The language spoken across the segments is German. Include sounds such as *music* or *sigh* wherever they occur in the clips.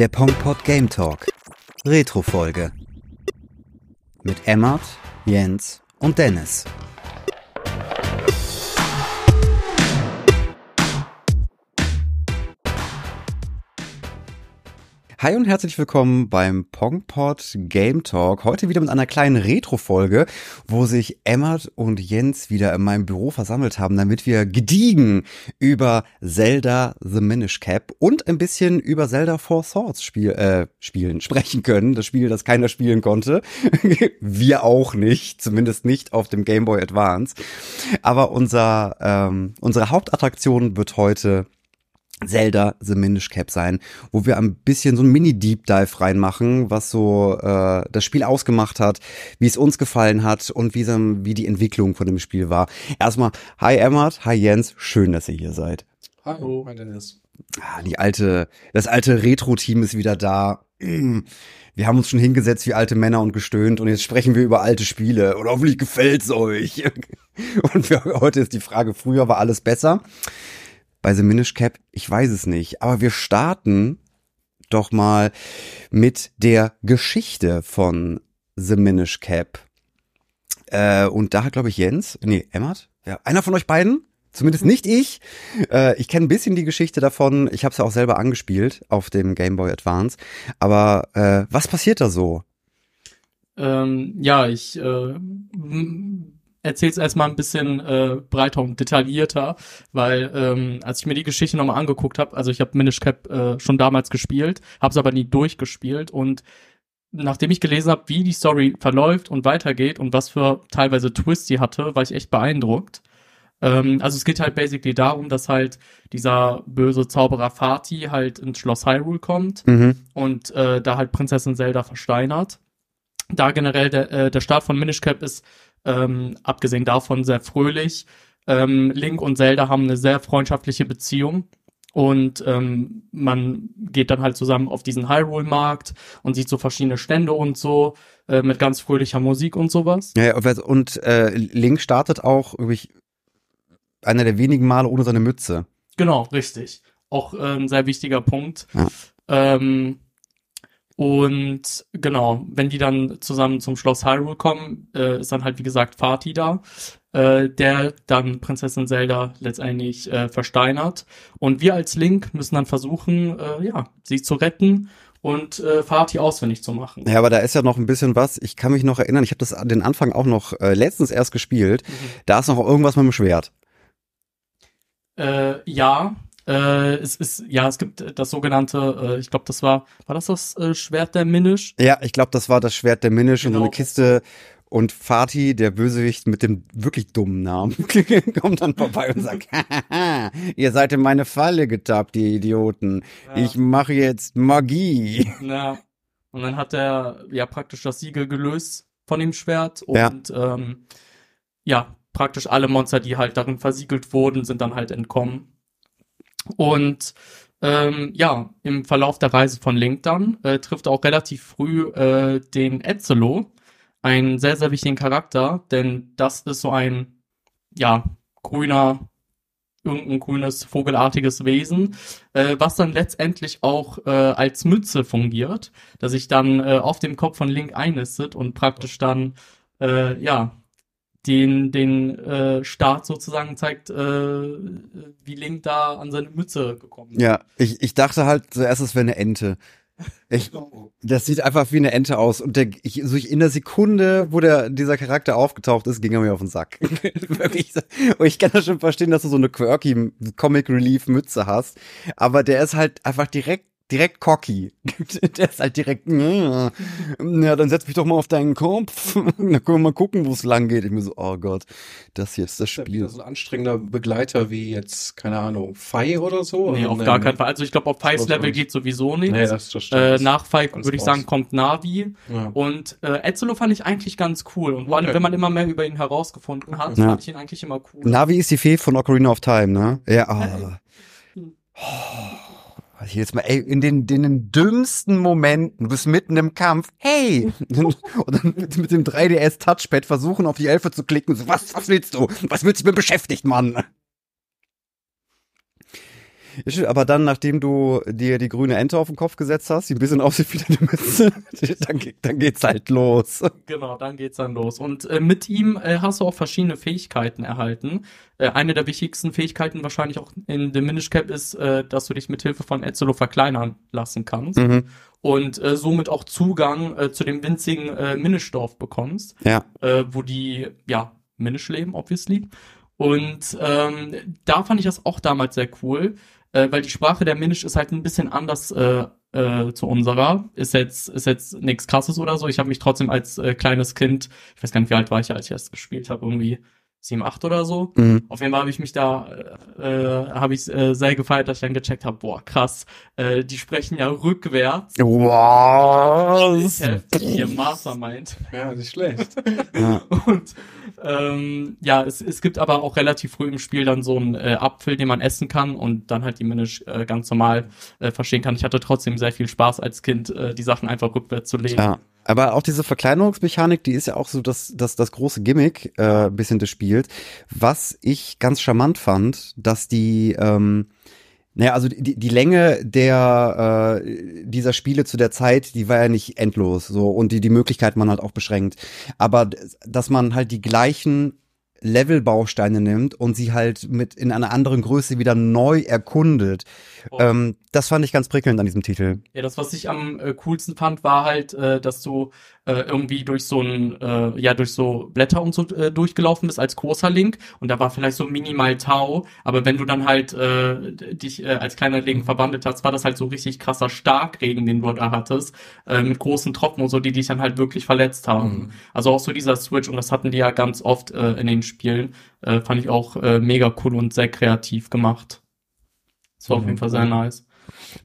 Der Pongpod Game Talk. Retro-Folge. Mit Emmert, Jens und Dennis. Hi und herzlich willkommen beim Pongpod Game Talk. Heute wieder mit einer kleinen Retro-Folge, wo sich Emmert und Jens wieder in meinem Büro versammelt haben, damit wir gediegen über Zelda The Minish Cap und ein bisschen über Zelda Four Swords Spiel, äh, spielen, *laughs* sprechen können. Das Spiel, das keiner spielen konnte. *laughs* wir auch nicht, zumindest nicht auf dem Game Boy Advance. Aber unser, ähm, unsere Hauptattraktion wird heute Zelda The Minish Cap sein, wo wir ein bisschen so ein Mini-Deep Dive reinmachen, was so äh, das Spiel ausgemacht hat, wie es uns gefallen hat und wie, so, wie die Entwicklung von dem Spiel war. Erstmal, hi Emmert, hi Jens, schön, dass ihr hier seid. Hallo, hi Dennis. Ah, die alte, das alte Retro-Team ist wieder da. *clears throat* Wir haben uns schon hingesetzt wie alte Männer und gestöhnt und jetzt sprechen wir über alte Spiele und hoffentlich gefällt's euch. *laughs* Und für heute ist die Frage, früher war alles besser bei The Minish Cap? Ich weiß es nicht. Aber wir starten doch mal mit der Geschichte von The Minish Cap. Äh, und da hat, glaube ich, Jens, nee, Emmert, ja, einer von euch beiden, zumindest nicht ich. Äh, ich kenne ein bisschen die Geschichte davon. Ich habe es ja auch selber angespielt auf dem Game Boy Advance. Aber äh, was passiert da so? Ähm, ja, ich äh, erzähl's erstmal ein bisschen äh, breiter und detaillierter, weil ähm, als ich mir die Geschichte nochmal angeguckt habe, also ich habe Minish Cap äh, schon damals gespielt, habe es aber nie durchgespielt und nachdem ich gelesen habe, wie die Story verläuft und weitergeht und was für teilweise Twists sie hatte, war ich echt beeindruckt. Ähm, also es geht halt basically darum, dass halt dieser böse Zauberer Fatih halt ins Schloss Hyrule kommt mhm. und äh, da halt Prinzessin Zelda versteinert. Da generell der, äh, der Start von Minish Cap ist ähm, abgesehen davon sehr fröhlich. Ähm, Link und Zelda haben eine sehr freundschaftliche Beziehung. Und ähm, man geht dann halt zusammen auf diesen Hyrule-Markt und sieht so verschiedene Stände und so äh, mit ganz fröhlicher Musik und sowas. Ja, und äh, Link startet auch wirklich einer der wenigen Male ohne seine Mütze. Genau, richtig. Auch äh, ein sehr wichtiger Punkt. Ja. Ähm, und genau, wenn die dann zusammen zum Schloss Hyrule kommen, äh, ist dann halt wie gesagt Fatih da, äh, der dann Prinzessin Zelda letztendlich äh, versteinert. Und wir als Link müssen dann versuchen, äh, ja, sie zu retten und äh, Fatih auswendig zu machen. Ja, aber da ist ja noch ein bisschen was. Ich kann mich noch erinnern, ich habe das an den Anfang auch noch äh, letztens erst gespielt. Mhm. Da ist noch irgendwas mit dem Schwert. Äh, ja, äh, es ist, ja, es gibt das sogenannte, äh, ich glaube, das war, war das das äh, Schwert der Minish? Ja, ich glaube, das war das Schwert der Minish genau. und so eine Kiste. Und Fatih, der Bösewicht mit dem wirklich dummen Namen, *laughs* kommt dann vorbei und sagt, *laughs* ihr seid in meine Falle getappt, ihr Idioten. Ja. Ich mache jetzt Magie. Ja. Und dann hat er ja praktisch das Siegel gelöst von dem Schwert und ja, ähm, ja praktisch alle Monster, die halt darin versiegelt wurden, sind dann halt entkommen. Und ähm, ja, im Verlauf der Reise von Link dann äh, trifft er auch relativ früh äh, den Etzelo, einen sehr, sehr wichtigen Charakter, denn das ist so ein, ja, grüner, irgendein grünes, vogelartiges Wesen, äh, was dann letztendlich auch äh, als Mütze fungiert, dass sich dann äh, auf dem Kopf von Link einnistet und praktisch dann, äh, ja, den, den äh, Start sozusagen zeigt, äh, wie Link da an seine Mütze gekommen ist. Ja, ich, ich dachte halt zuerst, es wäre eine Ente. Ich, das sieht einfach wie eine Ente aus. Und der, ich, so ich, in der Sekunde, wo der, dieser Charakter aufgetaucht ist, ging er mir auf den Sack. *laughs* Wirklich. Und ich kann das schon verstehen, dass du so eine quirky Comic Relief Mütze hast. Aber der ist halt einfach direkt direkt cocky. *laughs* Der ist halt direkt, *laughs* ja, dann setz mich doch mal auf deinen Kopf. dann können wir mal gucken, wo es lang geht. Ich mir so, oh Gott, das hier ist das Spiel. Ist so ein anstrengender Begleiter wie jetzt, keine Ahnung, Fei oder so? Nee, auf gar keinen Fall. Also ich glaube, auf Feis Level geht sowieso nicht. Nee, das, das stimmt. Äh, nach Fei würde ich sagen, kommt Navi. Ja. Und äh, Etzelo fand ich eigentlich ganz cool. Und vor allem, okay. wenn man immer mehr über ihn herausgefunden hat, ja. fand ich ihn eigentlich immer cool. Navi ist die Fee von Ocarina of Time, ne? Ja, oh. oh *laughs* ich jetzt mal, ey, in den, in den dümmsten Momenten, du bist mitten im Kampf, hey! *laughs* und dann mit, mit dem 3DS-Touchpad versuchen, auf die Elfe zu klicken. So, was, was willst du? Was willst du mir beschäftigt, Mann? Aber dann, nachdem du dir die grüne Ente auf den Kopf gesetzt hast, die ein bisschen aussieht wie deine Mütze, dann, dann geht's halt los. Genau, dann geht's dann los. Und äh, mit ihm äh, hast du auch verschiedene Fähigkeiten erhalten. Äh, eine der wichtigsten Fähigkeiten wahrscheinlich auch in The Minish Cap ist, äh, dass du dich mit Hilfe von Etzelo verkleinern lassen kannst. Mhm. Und äh, somit auch Zugang äh, zu dem winzigen äh, Minischdorf bekommst. Ja. Wo die, ja, Minisch leben, obviously. Und ähm, da fand ich das auch damals sehr cool, äh, weil die Sprache der Minisch ist halt ein bisschen anders äh, äh, zu unserer. Ist jetzt ist jetzt nichts Krasses oder so. Ich habe mich trotzdem als äh, kleines Kind, ich weiß gar nicht, wie alt war ich, als ich das gespielt habe, irgendwie 7, 8 oder so. Mhm. Auf jeden Fall habe ich mich da, äh, habe ich äh, sehr gefeiert, dass ich dann gecheckt habe, boah, krass, äh, die sprechen ja rückwärts. Wow. Ich helfe hier Mastermind. Ja, nicht schlecht. *laughs* Ja. Und ähm, ja, es, es gibt aber auch relativ früh im Spiel dann so einen äh, Apfel, den man essen kann und dann halt die Minish äh, ganz normal äh, verstehen kann. Ich hatte trotzdem sehr viel Spaß als Kind, äh, die Sachen einfach rückwärts zu lesen. Ja. Aber auch diese Verkleinerungsmechanik, die ist ja auch so das, das, das große Gimmick äh, ein bisschen des Spiels. Was ich ganz charmant fand, dass die, ähm, naja, also die, die Länge der äh, dieser Spiele zu der Zeit, die war ja nicht endlos so und die die Möglichkeit man halt auch beschränkt. Aber dass man halt die gleichen Levelbausteine nimmt und sie halt mit in einer anderen Größe wieder neu erkundet. Oh. Ähm, das fand ich ganz prickelnd an diesem Titel. Ja, das, was ich am äh, coolsten fand, war halt, äh, dass du äh, irgendwie durch so ein, äh, ja, durch so Blätter und so äh, durchgelaufen bist als großer Link und da war vielleicht so minimal Tau, aber wenn du dann halt äh, dich äh, als kleiner Link verwandelt hast, war das halt so richtig krasser Starkregen, den du da hattest, äh, mit großen Tropfen und so, die dich dann halt wirklich verletzt haben. Mhm. Also auch so dieser Switch und das hatten die ja ganz oft äh, in den Spielen, äh, fand ich auch äh, mega cool und sehr kreativ gemacht. Das war auf Mhm. jeden Fall sehr nice.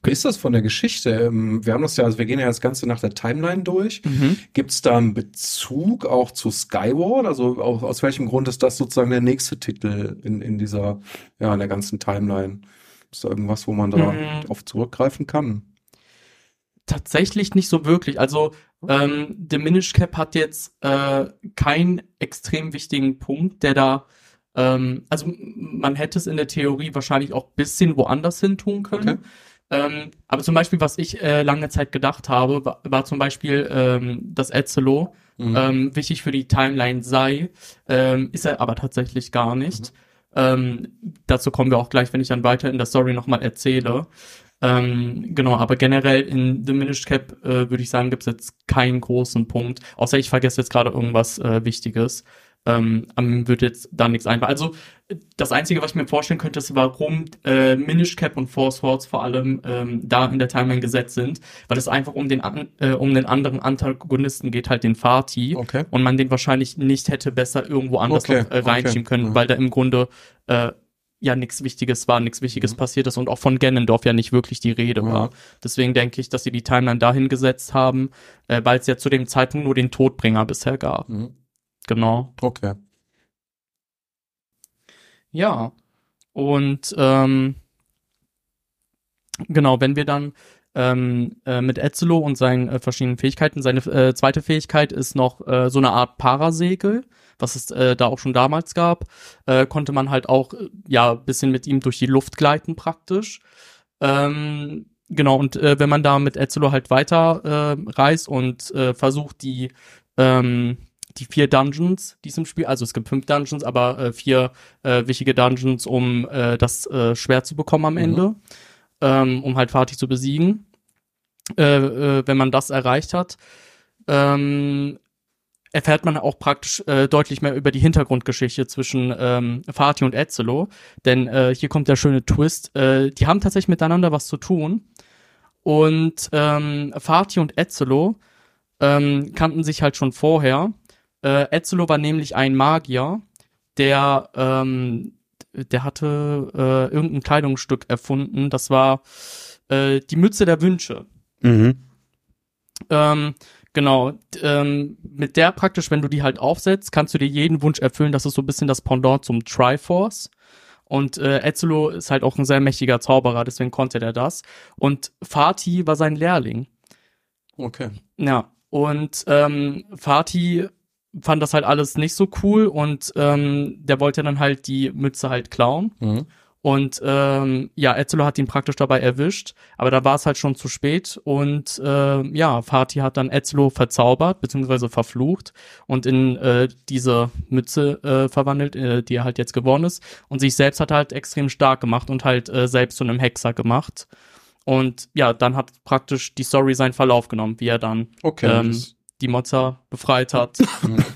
Wie ist das von der Geschichte? Ähm, Wir haben das ja, also wir gehen ja das Ganze nach der Timeline durch. Mhm. Gibt es da einen Bezug auch zu Skyward? Also aus, aus welchem Grund ist das sozusagen der nächste Titel in, in dieser, ja, in der ganzen Timeline? Ist da irgendwas, wo man da Mhm. auf zurückgreifen kann? Tatsächlich nicht so wirklich. Also ähm, The Minish Cap hat jetzt äh, keinen extrem wichtigen Punkt, der da ähm, also man hätte es in der Theorie wahrscheinlich auch bisschen woanders hin tun können. Okay. Ähm, aber zum Beispiel, was ich äh, lange Zeit gedacht habe, war, war zum Beispiel ähm, das Ezelo Mhm. ähm, wichtig für die Timeline sei, ähm, ist er aber tatsächlich gar nicht. Ähm, dazu kommen wir auch gleich, wenn ich dann weiter in der Story nochmal erzähle. Ähm, genau, aber generell in The Minish Cap äh, würde ich sagen, gibt es jetzt keinen großen Punkt, außer ich vergesse jetzt gerade irgendwas äh, Wichtiges. Ähm, wird jetzt da nichts einfallen. Also das Einzige, was ich mir vorstellen könnte, ist, warum äh, Minish Cap und Force Swords vor allem ähm, da in der Timeline gesetzt sind, weil es einfach um den an, äh, um den anderen Antagonisten geht, halt den Fatih Okay. und man den wahrscheinlich nicht hätte besser irgendwo anders Okay, noch äh, reinschieben okay, können, ja. weil da im Grunde äh, ja nichts Wichtiges war, nichts Wichtiges Mhm. passiert ist und auch von Ganondorf ja nicht wirklich die Rede Ja. war. Deswegen denke ich, dass sie die Timeline dahin gesetzt haben, äh, weil es ja zu dem Zeitpunkt nur den Todbringer bisher gab. Mhm. Genau. Okay. Ja. Und ähm, genau, wenn wir dann ähm, äh, mit Etzelo und seinen äh, verschiedenen Fähigkeiten, seine äh, zweite Fähigkeit ist noch äh, so eine Art Parasegel, was es äh, da auch schon damals gab, äh, konnte man halt auch äh, ja bisschen mit ihm durch die Luft gleiten praktisch. Ähm, genau, und äh, wenn man da mit Etzelo halt weiter äh, reist und äh, versucht, die ähm, die vier Dungeons, die es im Spiel, also es gibt fünf Dungeons, aber äh, vier äh, wichtige Dungeons, um äh, das äh, Schwert zu bekommen am Mhm. Ende, ähm, um halt Fatih zu besiegen. Äh, äh, wenn man das erreicht hat, ähm, erfährt man auch praktisch deutlich mehr über die Hintergrundgeschichte zwischen ähm, Fatih und Etzelo. Denn hier kommt der schöne Twist. Die haben tatsächlich miteinander was zu tun. Und ähm, Fatih und Etzelo ähm, kannten sich halt schon vorher. Äh, Etzelo war nämlich ein Magier, der, ähm, der hatte äh, irgendein Kleidungsstück erfunden. Das war äh, die Mütze der Wünsche. Mhm. Ähm, genau. Ähm, mit der praktisch, wenn du die halt aufsetzt, kannst du dir jeden Wunsch erfüllen. Das ist so ein bisschen das Pendant zum Triforce. Und äh, Etzelo ist halt auch ein sehr mächtiger Zauberer, deswegen konnte der das. Und Fatih war sein Lehrling. Okay. Ja, und ähm, Fatih fand das halt alles nicht so cool und ähm, der wollte dann halt die Mütze halt klauen. Mhm. Und ähm, ja, Ezio hat ihn praktisch dabei erwischt, aber da war es halt schon zu spät und äh, ja, Fatih hat dann Ezio verzaubert beziehungsweise verflucht und in äh, diese Mütze äh, verwandelt, äh, die er halt jetzt geworden ist und sich selbst hat er halt extrem stark gemacht und halt äh, selbst zu einem Hexer gemacht. Und ja, dann hat praktisch die Story seinen Verlauf genommen, wie er dann Okay. ähm, das- die Mozza befreit hat.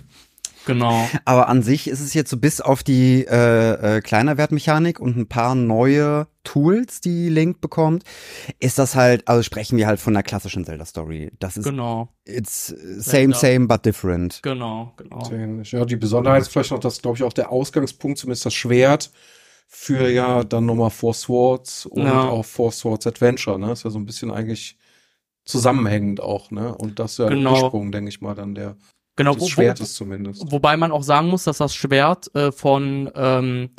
*laughs* genau. Aber an sich ist es jetzt so bis auf die äh, äh, Kleinerwertmechanik und ein paar neue Tools, die Link bekommt, ist das halt, also sprechen wir halt von einer klassischen Zelda-Story. Das ist, Genau, it's same, Zelda. same, but different. genau, genau. Ja, die Besonderheit ist vielleicht noch, dass, glaube ich, auch der Ausgangspunkt, zumindest das Schwert, für ja dann nochmal Four Swords und Ja. auch Four Swords Adventure, ne? Ist ja so ein bisschen eigentlich zusammenhängend auch, ne? Und das ist ja Genau. der Ursprung, denke ich mal, dann der Genau, des wo, Schwertes zumindest. wobei man auch sagen muss, dass das Schwert äh, von, ähm,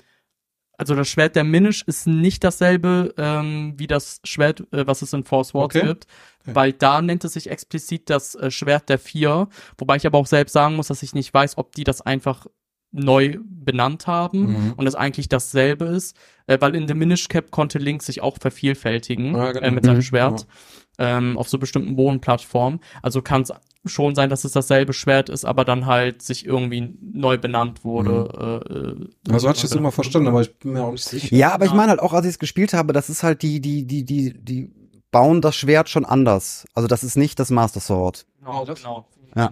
also das Schwert der Minish ist nicht dasselbe ähm, wie das Schwert, äh, was es in Four Swords Okay. gibt, Okay. weil da nennt es sich explizit das äh, Schwert der Vier, wobei ich aber auch selbst sagen muss, dass ich nicht weiß, ob die das einfach neu benannt haben Mhm. und es eigentlich dasselbe ist, äh, weil in The Minish Cap konnte Link sich auch vervielfältigen Ja, genau. äh, mit seinem Mhm. Schwert ähm, auf so bestimmten Bodenplattformen. Also kann es schon sein, dass es dasselbe Schwert ist, aber dann halt sich irgendwie neu benannt wurde. Äh, äh, Also hatte ich das immer verstanden, aber ich bin mir auch nicht sicher. Ja, aber ich meine halt auch, als ich es gespielt habe, das ist halt die, die, die, die, die bauen das Schwert schon anders. Also das ist nicht das Master Sword. Genau, das- genau. Ja.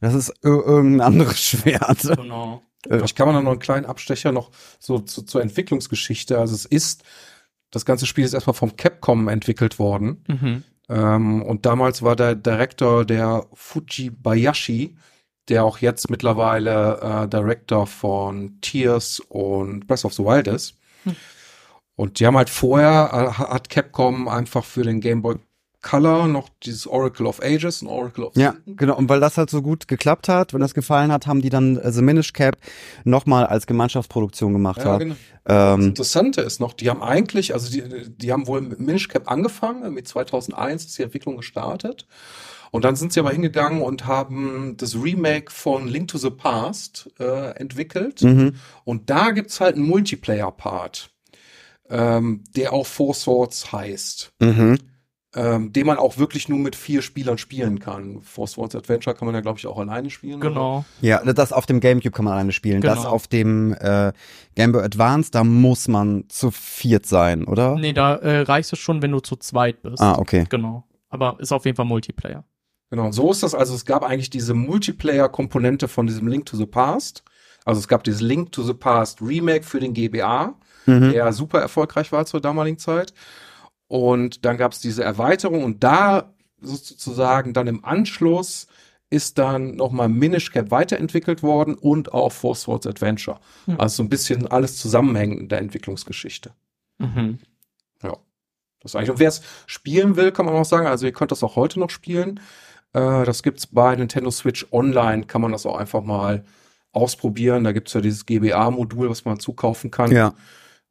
Das ist ir irgendein anderes *laughs* Schwert. Genau. Vielleicht kann man dann noch einen kleinen Abstecher noch so zu, zur Entwicklungsgeschichte. Also es ist, das ganze Spiel ist erstmal vom Capcom entwickelt worden. Mhm. Ähm, und damals war der Director der Fujibayashi, der auch jetzt mittlerweile äh, Director von Tears und Breath of the Wild ist. Hm. Und die haben halt vorher, äh, hat Capcom einfach für den Game Boy Color noch dieses Oracle of Ages und Oracle of Ja, genau. Und weil das halt so gut geklappt hat, wenn das gefallen hat, haben die dann äh, The Minish Cap nochmal als Gemeinschaftsproduktion gemacht. Ja, genau. Das ähm, Interessante ist noch, die haben eigentlich, also die, die haben wohl mit Minish Cap angefangen, mit 2001 ist die Entwicklung gestartet. Und dann sind sie aber hingegangen und haben das Remake von Link to the Past äh, entwickelt. mhm. Und da gibt's halt einen Multiplayer-Part, ähm, der auch Four Swords heißt. Mhm. Ähm, den man auch wirklich nur mit vier Spielern spielen kann. Four Swords Adventure kann man ja, glaube ich, auch alleine spielen. oder? Genau. Ja, das auf dem Gamecube kann man alleine spielen. Das Genau. auf dem äh, Game Boy Advance, da muss man zu viert sein, oder? Nee, da äh, reicht es schon, wenn du zu zweit bist. Ah, okay. Genau. Aber ist auf jeden Fall Multiplayer. Genau, so ist das. Also es gab eigentlich diese Multiplayer-Komponente von diesem Link to the Past. Also es gab dieses Link to the Past Remake für den GBA, Mhm. der super erfolgreich war zur damaligen Zeit. Und dann gab es diese Erweiterung und da sozusagen dann im Anschluss ist dann nochmal Minish Cap weiterentwickelt worden und auch Four Swords Adventure. Hm. Also so ein bisschen alles zusammenhängend in der Entwicklungsgeschichte. Mhm. Das ist eigentlich. Und wer es spielen will, kann man auch sagen, also ihr könnt das auch heute noch spielen. Äh, das gibt's bei Nintendo Switch Online, kann man das auch einfach mal ausprobieren. Da gibt's ja dieses GBA-Modul, was man zukaufen kann. Ja.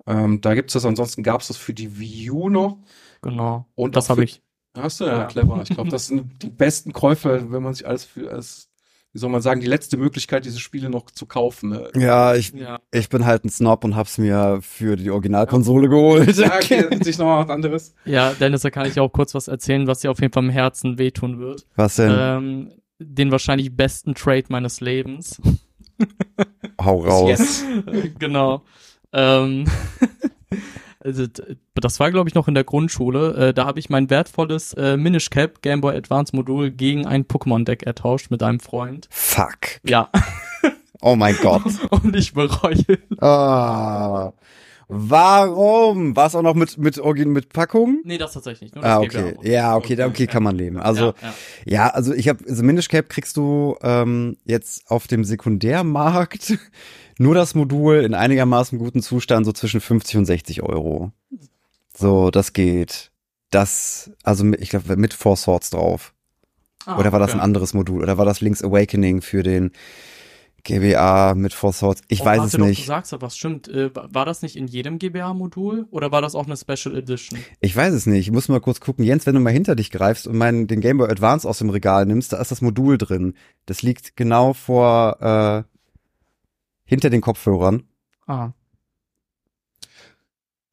Ähm, da gibt's das, ansonsten gab's das für die Wii U noch. Genau. Und das habe ich. Hast du ja, Ja. clever. Ich glaube, das sind *laughs* die besten Käufe, wenn man sich alles für, als, wie soll man sagen, die letzte Möglichkeit, diese Spiele noch zu kaufen. Ne? Ja, ich, Ja. ich bin halt ein Snob und hab's mir für die Originalkonsole geholt. Ja, okay, *laughs* sich noch mal was anderes. ja, Dennis, da kann ich auch kurz was erzählen, was dir auf jeden Fall im Herzen wehtun wird. Was denn? Ähm, den wahrscheinlich besten Trade meines Lebens. Hau raus. Yes. *laughs* genau. Ähm, *laughs* also, das war, glaube ich, noch in der Grundschule. Äh, da habe ich mein wertvolles äh, Minish Cap Game Boy Advance Modul gegen ein Pokémon-Deck ertauscht mit einem Freund. Fuck. Ja, *laughs* Oh mein Gott. *laughs* und ich bereue. Ah. Warum? War es auch noch mit, mit, mit Packung? Nee, das tatsächlich nicht. Nur das Ah, okay. Ja, okay, da- okay, kann man leben. Also, ja, ja. Ja, also ich habe also Minish Cap kriegst du ähm, jetzt auf dem Sekundärmarkt nur das Modul in einigermaßen guten Zustand so zwischen 50 und 60 Euro. So, das geht. Das, also ich glaube mit Four Swords drauf. Ah, Oder war das ein okay. anderes Modul? Oder war das Link's Awakening für den GBA mit Four Swords? Ich Oh, weiß es doch, Du nicht. sagst aber was stimmt. Äh, wa- war das nicht in jedem GBA-Modul oder war das auch eine Special Edition? Ich weiß es nicht. Ich muss mal kurz gucken. Jens, wenn du mal hinter dich greifst und meinen, den Game Boy Advance aus dem Regal nimmst, da ist das Modul drin. Das liegt genau vor, äh, hinter den Kopfhörern. Ah,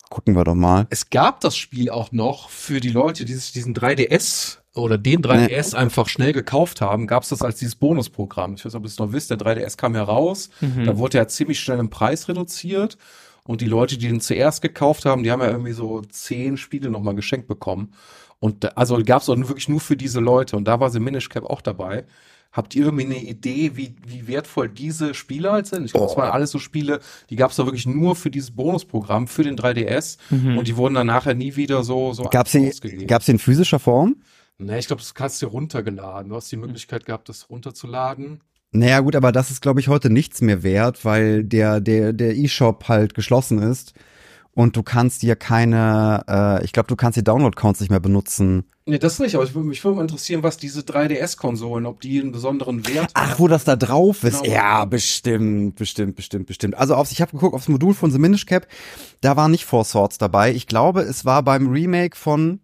Gucken wir doch mal. Es gab das Spiel auch noch für die Leute, die sich diesen 3DS oder den 3DS einfach schnell gekauft haben, gab es das als dieses Bonusprogramm. Ich weiß nicht, ob ihr es noch wisst, der 3DS kam ja raus, Mhm. da wurde er ziemlich schnell im Preis reduziert und die Leute, die den zuerst gekauft haben, die haben ja irgendwie so zehn Spiele nochmal geschenkt bekommen. Und da, also gab es auch wirklich nur für diese Leute und da war The Minish Cap auch dabei. Habt ihr irgendwie eine Idee, wie, wie wertvoll diese Spiele halt sind? Ich glaube, das waren alles so Spiele, die gab es da wirklich nur für dieses Bonusprogramm, für den 3DS Mhm. und die wurden dann nachher nie wieder so, so Gab's ausgegeben. gab's die in physischer Form? Ne, ich glaube, das kannst du runtergeladen. Du hast die Möglichkeit gehabt, das runterzuladen. Naja, gut, aber das ist, glaube ich, heute nichts mehr wert, weil der, der, der E-Shop halt geschlossen ist. Und du kannst dir keine, äh, ich glaube, du kannst die Download-Counts nicht mehr benutzen. Nee, das nicht, aber ich würde mich mal interessieren, was diese 3DS-Konsolen, ob die einen besonderen Wert Ach, wo das da drauf ist? Genau. Ja, bestimmt, bestimmt, bestimmt, bestimmt. Also aufs, ich habe geguckt aufs Modul von The Minish Cap, da war nicht Four Swords dabei. Ich glaube, es war beim Remake von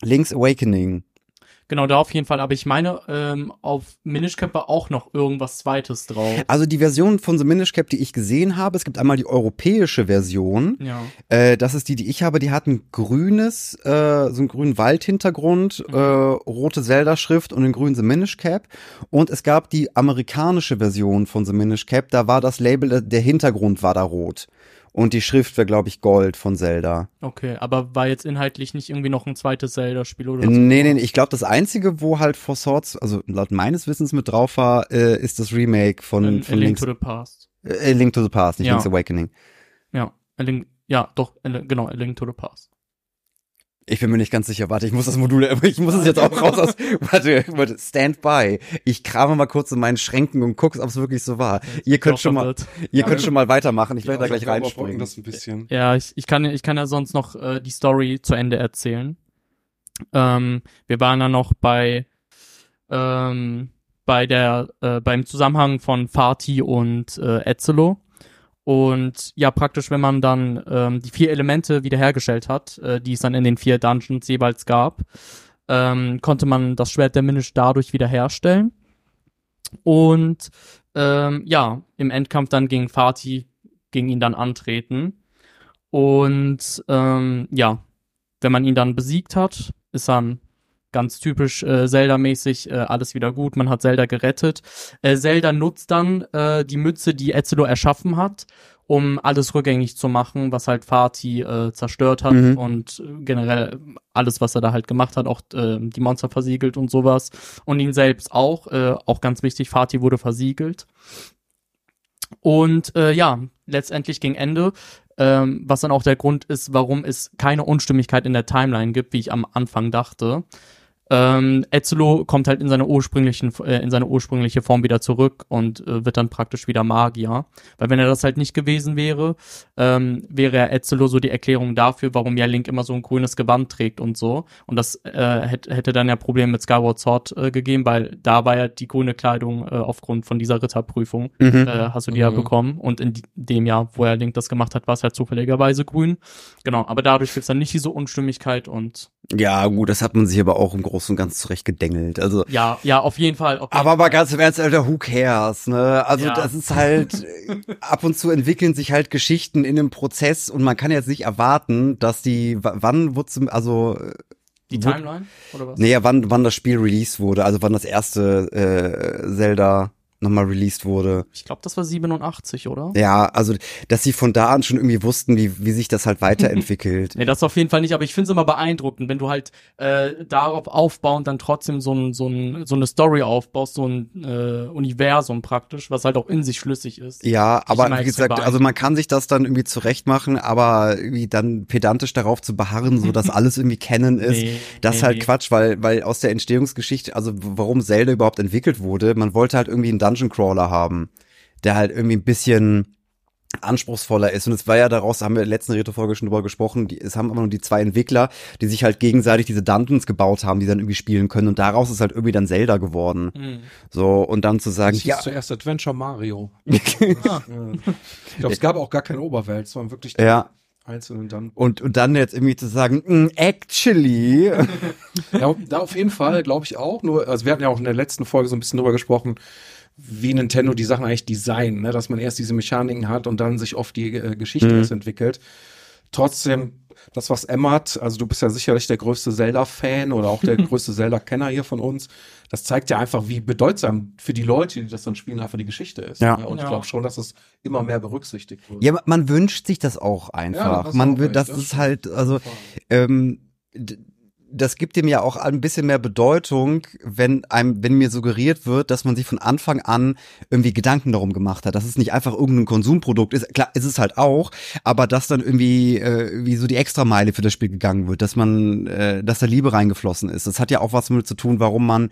Link's Awakening. Genau, da auf jeden Fall. Aber ich meine, ähm, auf Minish Cap war auch noch irgendwas Zweites drauf. Also die Version von The Minish Cap, die ich gesehen habe, es gibt einmal die europäische Version. Ja. Äh, das ist die, die ich habe. Die hat ein grünes, äh, so einen grünen Waldhintergrund, Mhm. äh, rote Zelda-Schrift und einen grünen The Minish Cap. Und es gab die amerikanische Version von The Minish Cap. Da war das Label, der Hintergrund war da rot. Und die Schrift wäre, glaube ich, Gold von Zelda. Okay, aber war jetzt inhaltlich nicht irgendwie noch ein zweites Zelda-Spiel oder so? Nee, nee, nee, ich glaube, das einzige, wo halt Four Swords, also laut meines Wissens mit drauf war, äh, ist das Remake von, A, von A Link Link's, to the Past. äh, Link to the Past, nicht Ja. Link's Awakening. Ja, A Link, ja, doch, A genau, A Link to the Past. Ich bin mir nicht ganz sicher. Warte, ich muss das Modul, *laughs* ich muss es jetzt auch raus aus. *laughs* Warte, warte, stand by. Ich krame mal kurz in meinen Schränken und gucke, ob es wirklich so war. Ihr könnt schon mal, ihr Ja, könnt schon mal weitermachen. Ich werde da Ja, gleich reinspringen. das ein bisschen. Ja, ich, ich, kann, ich kann ja sonst noch äh, die Story zu Ende erzählen. Ähm, wir waren dann noch bei, ähm, bei der, äh, beim Zusammenhang von Fatih und äh, Etzelo. Und ja, praktisch, wenn man dann ähm, die vier Elemente wiederhergestellt hat, äh, die es dann in den vier Dungeons jeweils gab, ähm, konnte man das Schwert der Minish dadurch wiederherstellen. Und ähm, ja, im Endkampf dann gegen Fatih, gegen ihn dann antreten. Und ähm, ja, wenn man ihn dann besiegt hat, ist dann ganz typisch äh, Zelda-mäßig äh, alles wieder gut. Man hat Zelda gerettet. Äh, Zelda nutzt dann äh, die Mütze, die Ezelo erschaffen hat, um alles rückgängig zu machen, was halt Fatih äh, zerstört hat Mhm. und äh, generell alles, was er da halt gemacht hat, auch äh, die Monster versiegelt und sowas. Und ihn selbst auch, äh, auch ganz wichtig, Fatih wurde versiegelt. Und äh, ja, letztendlich gegen Ende, ähm, was dann auch der Grund ist, warum es keine Unstimmigkeit in der Timeline gibt, wie ich am Anfang dachte. Ähm, Ezelo kommt halt in seine ursprünglichen, äh, in seine ursprüngliche Form wieder zurück und äh, wird dann praktisch wieder Magier. Weil wenn er das halt nicht gewesen wäre, ähm, wäre er Ezelo so die Erklärung dafür, warum ja Link immer so ein grünes Gewand trägt und so. Und das äh, hätte, hätte dann ja Probleme mit Skyward Sword äh, gegeben, weil da war ja die grüne Kleidung äh, aufgrund von dieser Ritterprüfung Mhm. äh, hast du die ja Mhm. bekommen. Und in dem Jahr, wo er Link das gemacht hat, war es halt zufälligerweise grün. Genau, aber dadurch gibt's dann nicht diese Unstimmigkeit und Ja, gut, das hat man sich aber auch im Großen und Ganzen zurecht gedengelt. Also, ja, ja, auf jeden Fall. Auf jeden aber mal ganz im Ernst, Alter, who cares, ne? Also, Ja. das ist halt, *laughs* ab und zu entwickeln sich halt Geschichten in einem Prozess und man kann jetzt nicht erwarten, dass die, wann wurde zum, also, äh, die Timeline oder was? Nee, ja, wann, wann das Spiel released wurde, also wann das erste äh, Zelda nochmal released wurde. Ich glaube, das war 87, oder? Ja, also, dass sie von da an schon irgendwie wussten, wie, wie sich das halt weiterentwickelt. *laughs* Nee, das auf jeden Fall nicht, aber ich finde es immer beeindruckend, wenn du halt äh, darauf aufbauend dann trotzdem so, ein, so, ein, so eine Story aufbaust, so ein äh, Universum praktisch, was halt auch in sich schlüssig ist. Ja, aber wie gesagt, also man kann sich das dann irgendwie zurecht machen, aber irgendwie dann pedantisch darauf zu beharren, so dass *laughs* alles irgendwie kennen ist, Nee, das ist nee, halt nee. Quatsch, weil, weil aus der Entstehungsgeschichte, also warum Zelda überhaupt entwickelt wurde, man wollte halt irgendwie einen Dungeon Crawler haben, der halt irgendwie ein bisschen anspruchsvoller ist. Und es war ja daraus, haben wir in der letzten Retro-Folge schon drüber gesprochen, die, es haben immer nur die zwei Entwickler, die sich halt gegenseitig diese Dungeons gebaut haben, die dann irgendwie spielen können. Und daraus ist halt irgendwie dann Zelda geworden. Hm. So, und dann zu sagen, Das ja, zuerst Adventure Mario. *laughs* Ah. Ja. Ich glaube, es gab auch gar keine Oberwelt, es waren wirklich die ja, einzelnen dann. und, und dann jetzt irgendwie zu sagen, mm, actually, *laughs* Ja, da auf jeden Fall, glaube ich auch. Nur, also wir hatten ja auch in der letzten Folge so ein bisschen drüber gesprochen, wie Nintendo die Sachen eigentlich designen, ne? dass man erst diese Mechaniken hat und dann sich oft die äh, Geschichte Mhm. erst entwickelt. trotzdem das, was Emmert, also du bist ja sicherlich der größte Zelda-Fan oder auch der *laughs* größte Zelda-Kenner hier von uns. Das zeigt ja einfach, wie bedeutsam für die Leute, die das dann spielen, einfach die Geschichte ist. Ja. Ne? Und Ja. ich glaube schon, dass es immer mehr berücksichtigt wird. Ja, man wünscht sich das auch einfach. das man auch will, das das ist halt, also ähm, das gibt dem ja auch ein bisschen mehr Bedeutung, wenn einem, wenn mir suggeriert wird, dass man sich von Anfang an irgendwie Gedanken darum gemacht hat, dass es nicht einfach irgendein Konsumprodukt ist. Klar, ist es halt auch, aber dass dann irgendwie äh, wie so die Extrameile für das Spiel gegangen wird, dass man, äh, dass da Liebe reingeflossen ist. Das hat ja auch was damit zu tun, warum man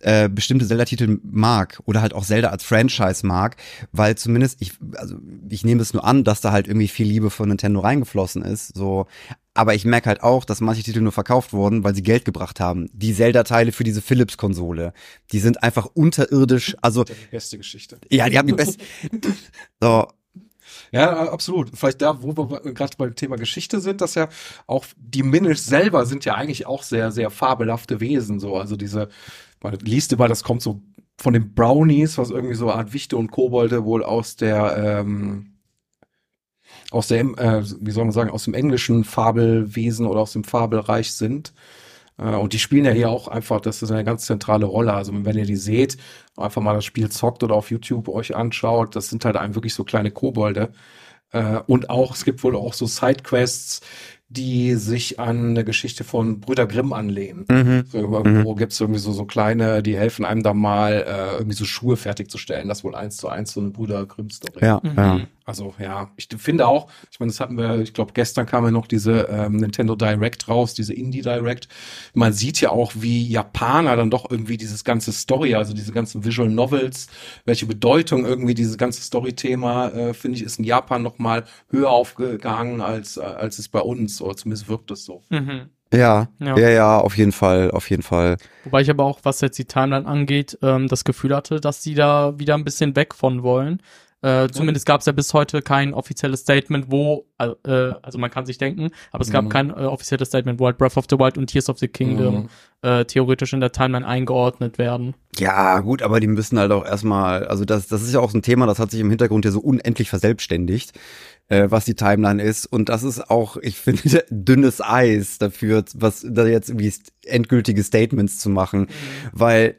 äh, bestimmte Zelda-Titel mag oder halt auch Zelda als Franchise mag, weil zumindest ich, also ich nehme es nur an, dass da halt irgendwie viel Liebe von Nintendo reingeflossen ist, so. Aber ich merke halt auch, dass manche Titel nur verkauft wurden, weil sie Geld gebracht haben. Die Zelda-Teile für diese Philips-Konsole, die sind einfach unterirdisch, also, Die beste Geschichte. ja, die haben die best *laughs* so, Ja, absolut. Vielleicht da, wo wir gerade beim Thema Geschichte sind, dass ja auch die Minish selber sind ja eigentlich auch sehr, sehr fabelhafte Wesen. So, also diese, man liest immer, das kommt so von den Brownies, was irgendwie so eine Art Wichte und Kobolde wohl aus der, ähm, aus der, äh, wie soll man sagen, aus dem englischen Fabelwesen oder aus dem Fabelreich sind. Äh, Und die spielen ja hier auch einfach, das ist eine ganz zentrale Rolle. Also wenn ihr die seht, einfach mal das Spiel zockt oder auf YouTube euch anschaut, das sind halt einem wirklich so kleine Kobolde. Äh, Und auch, es gibt wohl auch so Sidequests, die sich an eine Geschichte von Brüder Grimm anlehnen. mhm. So, irgendwo gibt's irgendwie so, so kleine, die helfen einem da mal, äh, irgendwie so Schuhe fertigzustellen. Das ist wohl eins zu eins so eine Brüder Grimm-Story. ja, Mhm. ja. Also ja, ich finde auch, ich meine, das hatten wir, ich glaube, gestern kam ja noch diese ähm, Nintendo Direct raus, diese Indie Direct. Man sieht ja auch, wie Japaner dann doch irgendwie dieses ganze Story, also diese ganzen Visual Novels, welche Bedeutung irgendwie dieses ganze Story-Thema, äh, finde ich, ist in Japan noch mal höher aufgegangen als, äh, als es bei uns, oder zumindest wirkt es so. Mhm. Ja, Ja. ja, ja, auf jeden Fall, auf jeden Fall. Wobei ich aber auch, was jetzt die Timeline angeht, ähm, das Gefühl hatte, dass die da wieder ein bisschen weg von wollen. Äh, zumindest gab es ja bis heute kein offizielles Statement, wo, äh, also man kann sich denken, aber es gab Mhm. kein äh, offizielles Statement, wo halt Breath of the Wild und Tears of the Kingdom Mhm. äh, theoretisch in der Timeline eingeordnet werden. Ja, gut, aber die müssen halt auch erstmal, also das, das ist ja auch so ein Thema, das hat sich im Hintergrund ja so unendlich verselbstständigt, äh, was die Timeline ist. Und das ist auch, ich finde, *laughs* dünnes Eis dafür, was da jetzt irgendwie endgültige Statements zu machen. Weil,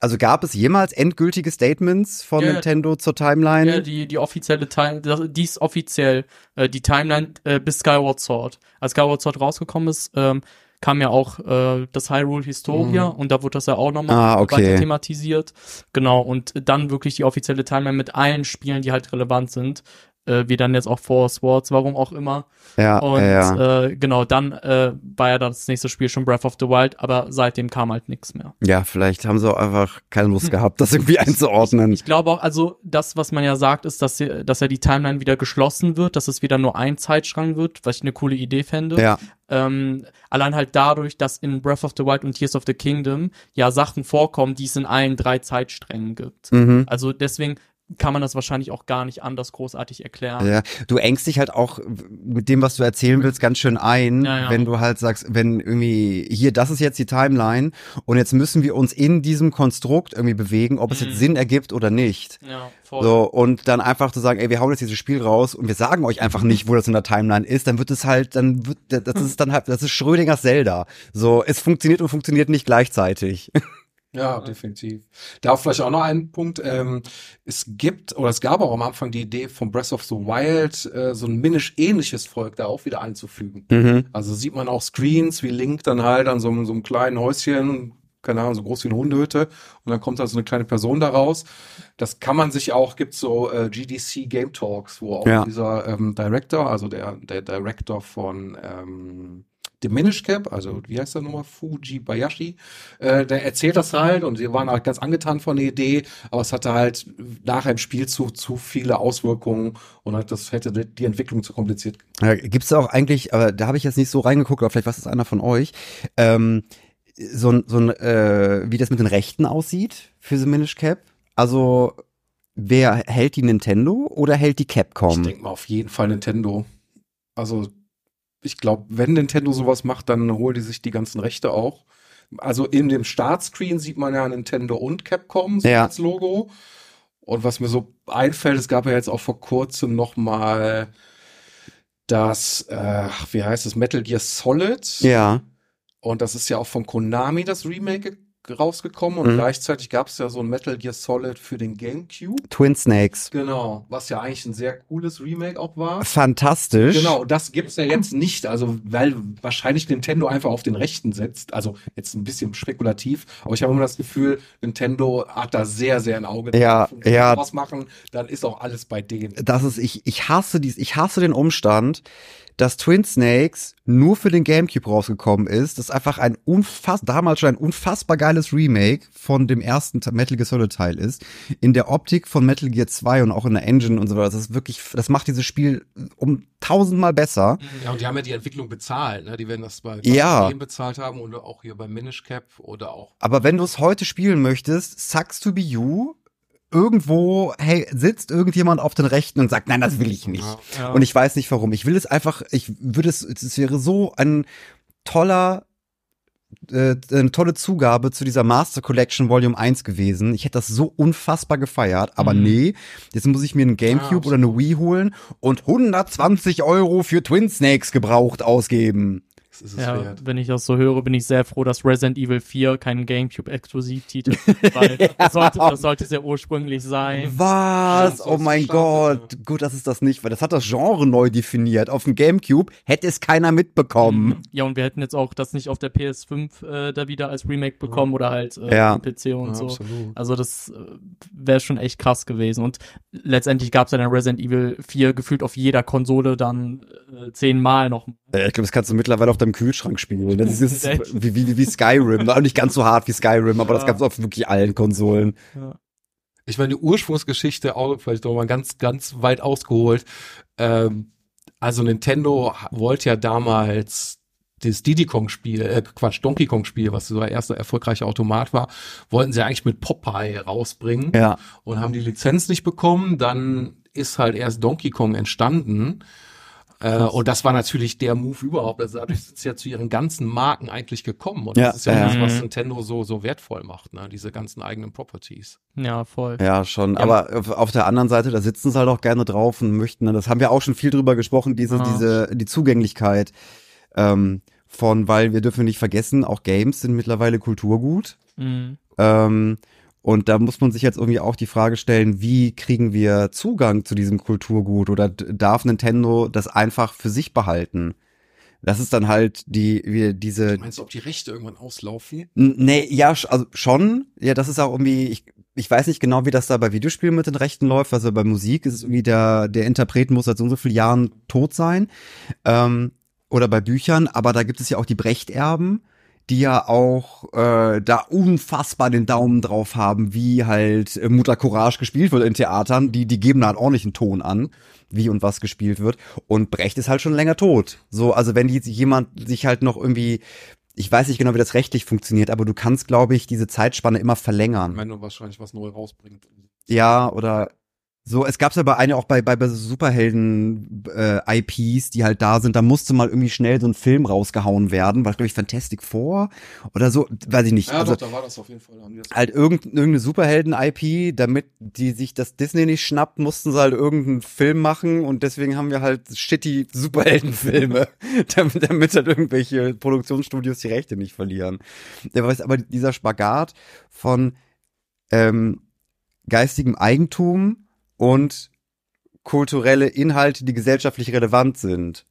also gab es jemals endgültige Statements von Ja. Nintendo zur Timeline? Ja, die, die offizielle Time, das- die ist offiziell äh, die Timeline äh, bis Skyward Sword. Als Skyward Sword rausgekommen ist, ähm, kam ja auch äh, das Hyrule Historia Mhm. und da wurde das ja auch nochmal Ah, okay. weiter thematisiert. Genau, und dann wirklich die offizielle Timeline mit allen Spielen, die halt relevant sind. Äh, wie dann jetzt auch Four Swords, warum auch immer. ja, Und ja. Äh, genau, dann äh, war ja dann das nächste Spiel schon Breath of the Wild, aber seitdem kam halt nichts mehr. ja, vielleicht haben sie auch einfach keine Lust gehabt, das irgendwie *laughs* einzuordnen. Ich glaube auch, also das, was man ja sagt, ist, dass, sie, dass ja die Timeline wieder geschlossen wird, dass es wieder nur ein Zeitstrang wird, was ich eine coole Idee fände. Ja, Ähm, allein halt dadurch, dass in Breath of the Wild und Tears of the Kingdom ja Sachen vorkommen, die es in allen drei Zeitsträngen gibt. mhm. Also deswegen kann man das wahrscheinlich auch gar nicht anders großartig erklären. Ja, du engst dich halt auch mit dem, was du erzählen willst, ganz schön ein, Ja, ja. wenn du halt sagst, wenn irgendwie, hier, das ist jetzt die Timeline und jetzt müssen wir uns in diesem Konstrukt irgendwie bewegen, ob es Mhm. jetzt Sinn ergibt oder nicht. Ja, voll. So, und dann einfach zu sagen, ey, wir hauen jetzt dieses Spiel raus und wir sagen euch einfach nicht, wo das in der Timeline ist, dann wird es halt, dann wird, das ist dann halt, das ist Schrödingers Zelda. So, es funktioniert und funktioniert nicht gleichzeitig. *laughs* Ja, definitiv. Da vielleicht auch noch ein Punkt. Ähm, es gibt, oder es gab auch am Anfang die Idee von Breath of the Wild, äh, so ein Minish-ähnliches Volk da auch wieder einzufügen. Mhm. Also sieht man auch Screens, wie Link dann halt an so, einem- so einem kleinen Häuschen, keine Ahnung, so groß wie eine Hundehütte, und dann kommt da so eine kleine Person da raus. Das kann man sich auch, gibt so äh, GDC Game Talks, wo auch Ja. dieser ähm, Director, also der, der Director von ähm, Diminish Cap, also wie heißt der nochmal? Fuji Bayashi, äh, der erzählt das halt und sie waren halt ganz angetan von der Idee, aber es hatte halt nachher im Spiel zu, viele Auswirkungen und halt das hätte die Entwicklung zu kompliziert Ja, Gibt's da auch eigentlich, aber da habe ich jetzt nicht so reingeguckt, aber vielleicht weiß es einer von euch, ähm, so ein, so ein äh, wie das mit den Rechten aussieht für The Minish Cap. Also wer hält die Nintendo oder hält die Ich Capcom? denke mal auf jeden Fall Nintendo. Also ich glaube, wenn Nintendo sowas macht, dann holen die sich die ganzen Rechte auch. Also in dem Startscreen sieht man ja Nintendo und Capcom so Ja. als Logo. Und was mir so einfällt, es gab ja jetzt auch vor kurzem noch mal das, äh, wie heißt es, Metal Gear Solid. Ja. Und das ist ja auch von Konami das Remake rausgekommen und Mhm. gleichzeitig gab es ja so ein Metal Gear Solid für den GameCube. Twin Snakes. Genau, was ja eigentlich ein sehr cooles Remake auch war. Fantastisch. Genau, das gibt's ja jetzt nicht, also weil wahrscheinlich Nintendo einfach auf den Rechten setzt. Also jetzt ein bisschen spekulativ, aber ich habe immer das Gefühl, Nintendo hat da sehr, sehr ein Auge Ja, wenn ja. was machen, dann ist auch alles bei denen. Das ist, ich, ich hasse dies, ich hasse den Umstand, dass Twin Snakes nur für den Gamecube rausgekommen ist. Das ist einfach ein unfass, damals schon ein unfassbar geiles Remake von dem ersten Metal Gear Solid Teil ist. In der Optik von Metal Gear 2 und auch in der Engine und so weiter. Das ist wirklich, das macht dieses Spiel um tausendmal besser. Ja, und die haben ja die Entwicklung bezahlt, ne? Die werden das bei Ja. Bezahlt haben oder auch hier bei Minish Cap oder auch. Aber wenn du es heute spielen möchtest, Sucks to be you, irgendwo, hey, sitzt irgendjemand auf den Rechten und sagt, nein, das will ich nicht. Ja. Ja. Und ich weiß nicht warum. Ich will es einfach, ich würde es, es wäre so ein toller, äh, eine tolle Zugabe zu dieser Master Collection Volume 1 gewesen. Ich hätte das so unfassbar gefeiert, aber Mhm. nee, jetzt muss ich mir einen Gamecube Ja, oder eine Wii holen und 120 Euro für Twin Snakes gebraucht ausgeben. Das ist es Ja, wert. wenn ich das so höre, bin ich sehr froh, dass Resident Evil 4 kein GameCube-Exklusivtitel ist, *laughs* weil das sollte, das sollte sehr ursprünglich sein. Was? Ja, Oh mein sonst Gott. Gut, das ist das nicht, weil das hat das Genre neu definiert. Auf dem Gamecube hätte es keiner mitbekommen. Ja, und wir hätten jetzt auch das nicht auf der PS5 äh, da wieder als Remake bekommen oder halt äh, Ja. PC und Ja, so. absolut. Also das äh, wäre schon echt krass gewesen. Und letztendlich gab es ja dann Resident Evil 4 gefühlt auf jeder Konsole dann äh, zehnmal noch. Äh, Ich glaube, das kannst du mittlerweile auf deinem Kühlschrank spielen. Das ist, *laughs* wie, wie, wie Skyrim. Auch nicht ganz so hart wie Skyrim, aber das Ja. gab's auf wirklich allen Konsolen. Ich meine, die Ursprungsgeschichte, auch vielleicht noch mal ganz, ganz weit ausgeholt. Ähm, also Nintendo wollte ja damals das Diddy Kong Spiel, äh, Quatsch, Donkey Kong Spiel, was so der erste erfolgreiche Automat war, wollten sie eigentlich mit Popeye rausbringen Ja. und haben die Lizenz nicht bekommen. Dann ist halt erst Donkey Kong entstanden. Äh, und das war natürlich der Move überhaupt. Also dadurch sind sie ja zu ihren ganzen Marken eigentlich gekommen. Und Ja, das ist ja ja. das, was Mhm. Nintendo so, so wertvoll macht, ne? diese ganzen eigenen Properties. Ja, voll. Ja, schon. Ja. Aber auf- der anderen Seite, da sitzen sie halt auch gerne drauf und möchten, ne, das haben wir auch schon viel drüber gesprochen, diese, Ja. diese, die Zugänglichkeit ähm, von, weil wir dürfen nicht vergessen, auch Games sind mittlerweile Kulturgut. Mhm. Ähm, und da muss man sich jetzt irgendwie auch die Frage stellen, wie kriegen wir Zugang zu diesem Kulturgut oder darf Nintendo das einfach für sich behalten? Das ist dann halt die, wie diese, Meinst du, ob die Rechte irgendwann auslaufen? Nee, ja, also schon. Ja, das ist auch irgendwie, ich, ich weiß nicht genau, wie das da bei Videospielen mit den Rechten läuft. Also bei Musik ist es irgendwie der, der Interpret muss seit so und so vielen Jahren tot sein. Ähm, oder bei Büchern, aber da gibt es ja auch die Brechterben, die ja auch äh, da unfassbar den Daumen drauf haben, wie halt äh, Mutter Courage gespielt wird in Theatern. Die, die geben da einen ordentlichen Ton an, wie und was gespielt wird. Und Brecht ist halt schon länger tot. So, also wenn die, jemand sich halt noch irgendwie ich weiß nicht genau, wie das rechtlich funktioniert, aber du kannst, glaube ich, diese Zeitspanne immer verlängern. Wenn du wahrscheinlich was neu rausbringt. Ja, oder so, es gab's ja bei eine auch bei, bei, bei Superhelden äh, IPs, die halt da sind, da musste mal irgendwie schnell so ein Film rausgehauen werden, war glaube ich Fantastic Four oder so, weiß ich nicht. Ja, also doch, da war das auf jeden Fall. Haben die das halt irgend, irgendeine Superhelden-IP, damit die sich das Disney nicht schnappt, mussten sie halt irgendeinen Film machen und deswegen haben wir halt shitty Superheldenfilme, *laughs* damit, damit halt irgendwelche Produktionsstudios die Rechte nicht verlieren. Der weiß aber dieser Spagat von ähm, geistigem Eigentum und kulturelle Inhalte, die gesellschaftlich relevant sind.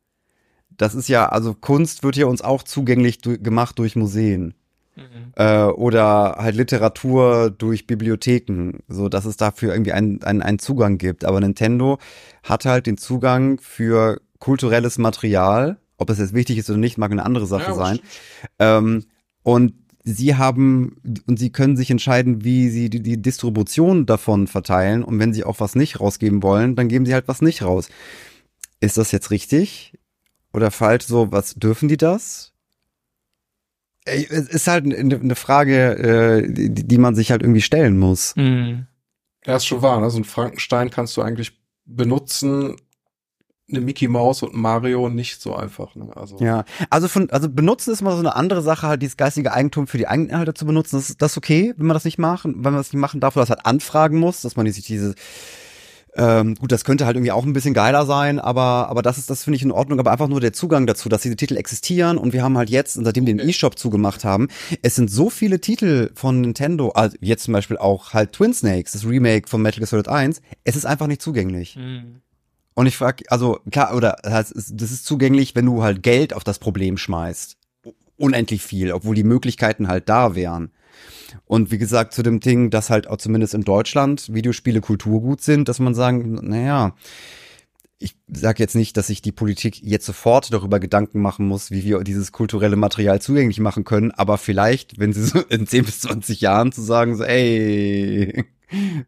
Das ist ja, also Kunst wird ja uns auch zugänglich gemacht durch Museen Mhm. äh, oder halt Literatur durch Bibliotheken, so dass es dafür irgendwie einen, einen, einen Zugang gibt. Aber Nintendo hat halt den Zugang für kulturelles Material, ob es jetzt wichtig ist oder nicht, mag eine andere Sache Ja, sein. Ähm, und sie haben und sie können sich entscheiden, wie sie die, die Distribution davon verteilen. Und wenn sie auch was nicht rausgeben wollen, dann geben sie halt was nicht raus. Ist das jetzt richtig oder falsch? So, was dürfen die das? Es ist halt eine Frage, äh, die, die man sich halt irgendwie stellen muss. Mhm. Ja, ist schon wahr. Ne? So ein Frankenstein kannst du eigentlich benutzen, eine Mickey Maus und Mario nicht so einfach. Ne? Also Ja, also von, also benutzen ist mal so eine andere Sache, halt dieses geistige Eigentum für die eigenen Inhalte zu benutzen. Das ist das ist okay, wenn man das nicht machen, wenn man das nicht machen darf, oder das halt anfragen muss, dass man sich diese Ähm, gut, das könnte halt irgendwie auch ein bisschen geiler sein, aber, aber das ist, das finde ich in Ordnung, aber einfach nur der Zugang dazu, dass diese Titel existieren und wir haben halt jetzt, seitdem wir den E-Shop zugemacht haben, es sind so viele Titel von Nintendo, also jetzt zum Beispiel auch halt Twin Snakes, das Remake von Metal Gear Solid 1, es ist einfach nicht zugänglich. Mhm. Und ich frage, also klar, oder das ist, zugänglich, wenn du halt Geld auf das Problem schmeißt. Unendlich viel, obwohl die Möglichkeiten halt da wären. Und wie gesagt, zu dem Ding, dass halt auch zumindest in Deutschland Videospiele Kulturgut sind, dass man sagen, naja, ich sage jetzt nicht, dass sich die Politik jetzt sofort darüber Gedanken machen muss, wie wir dieses kulturelle Material zugänglich machen können, aber vielleicht, wenn sie so in 10 bis 20 Jahren zu sagen, so, ey,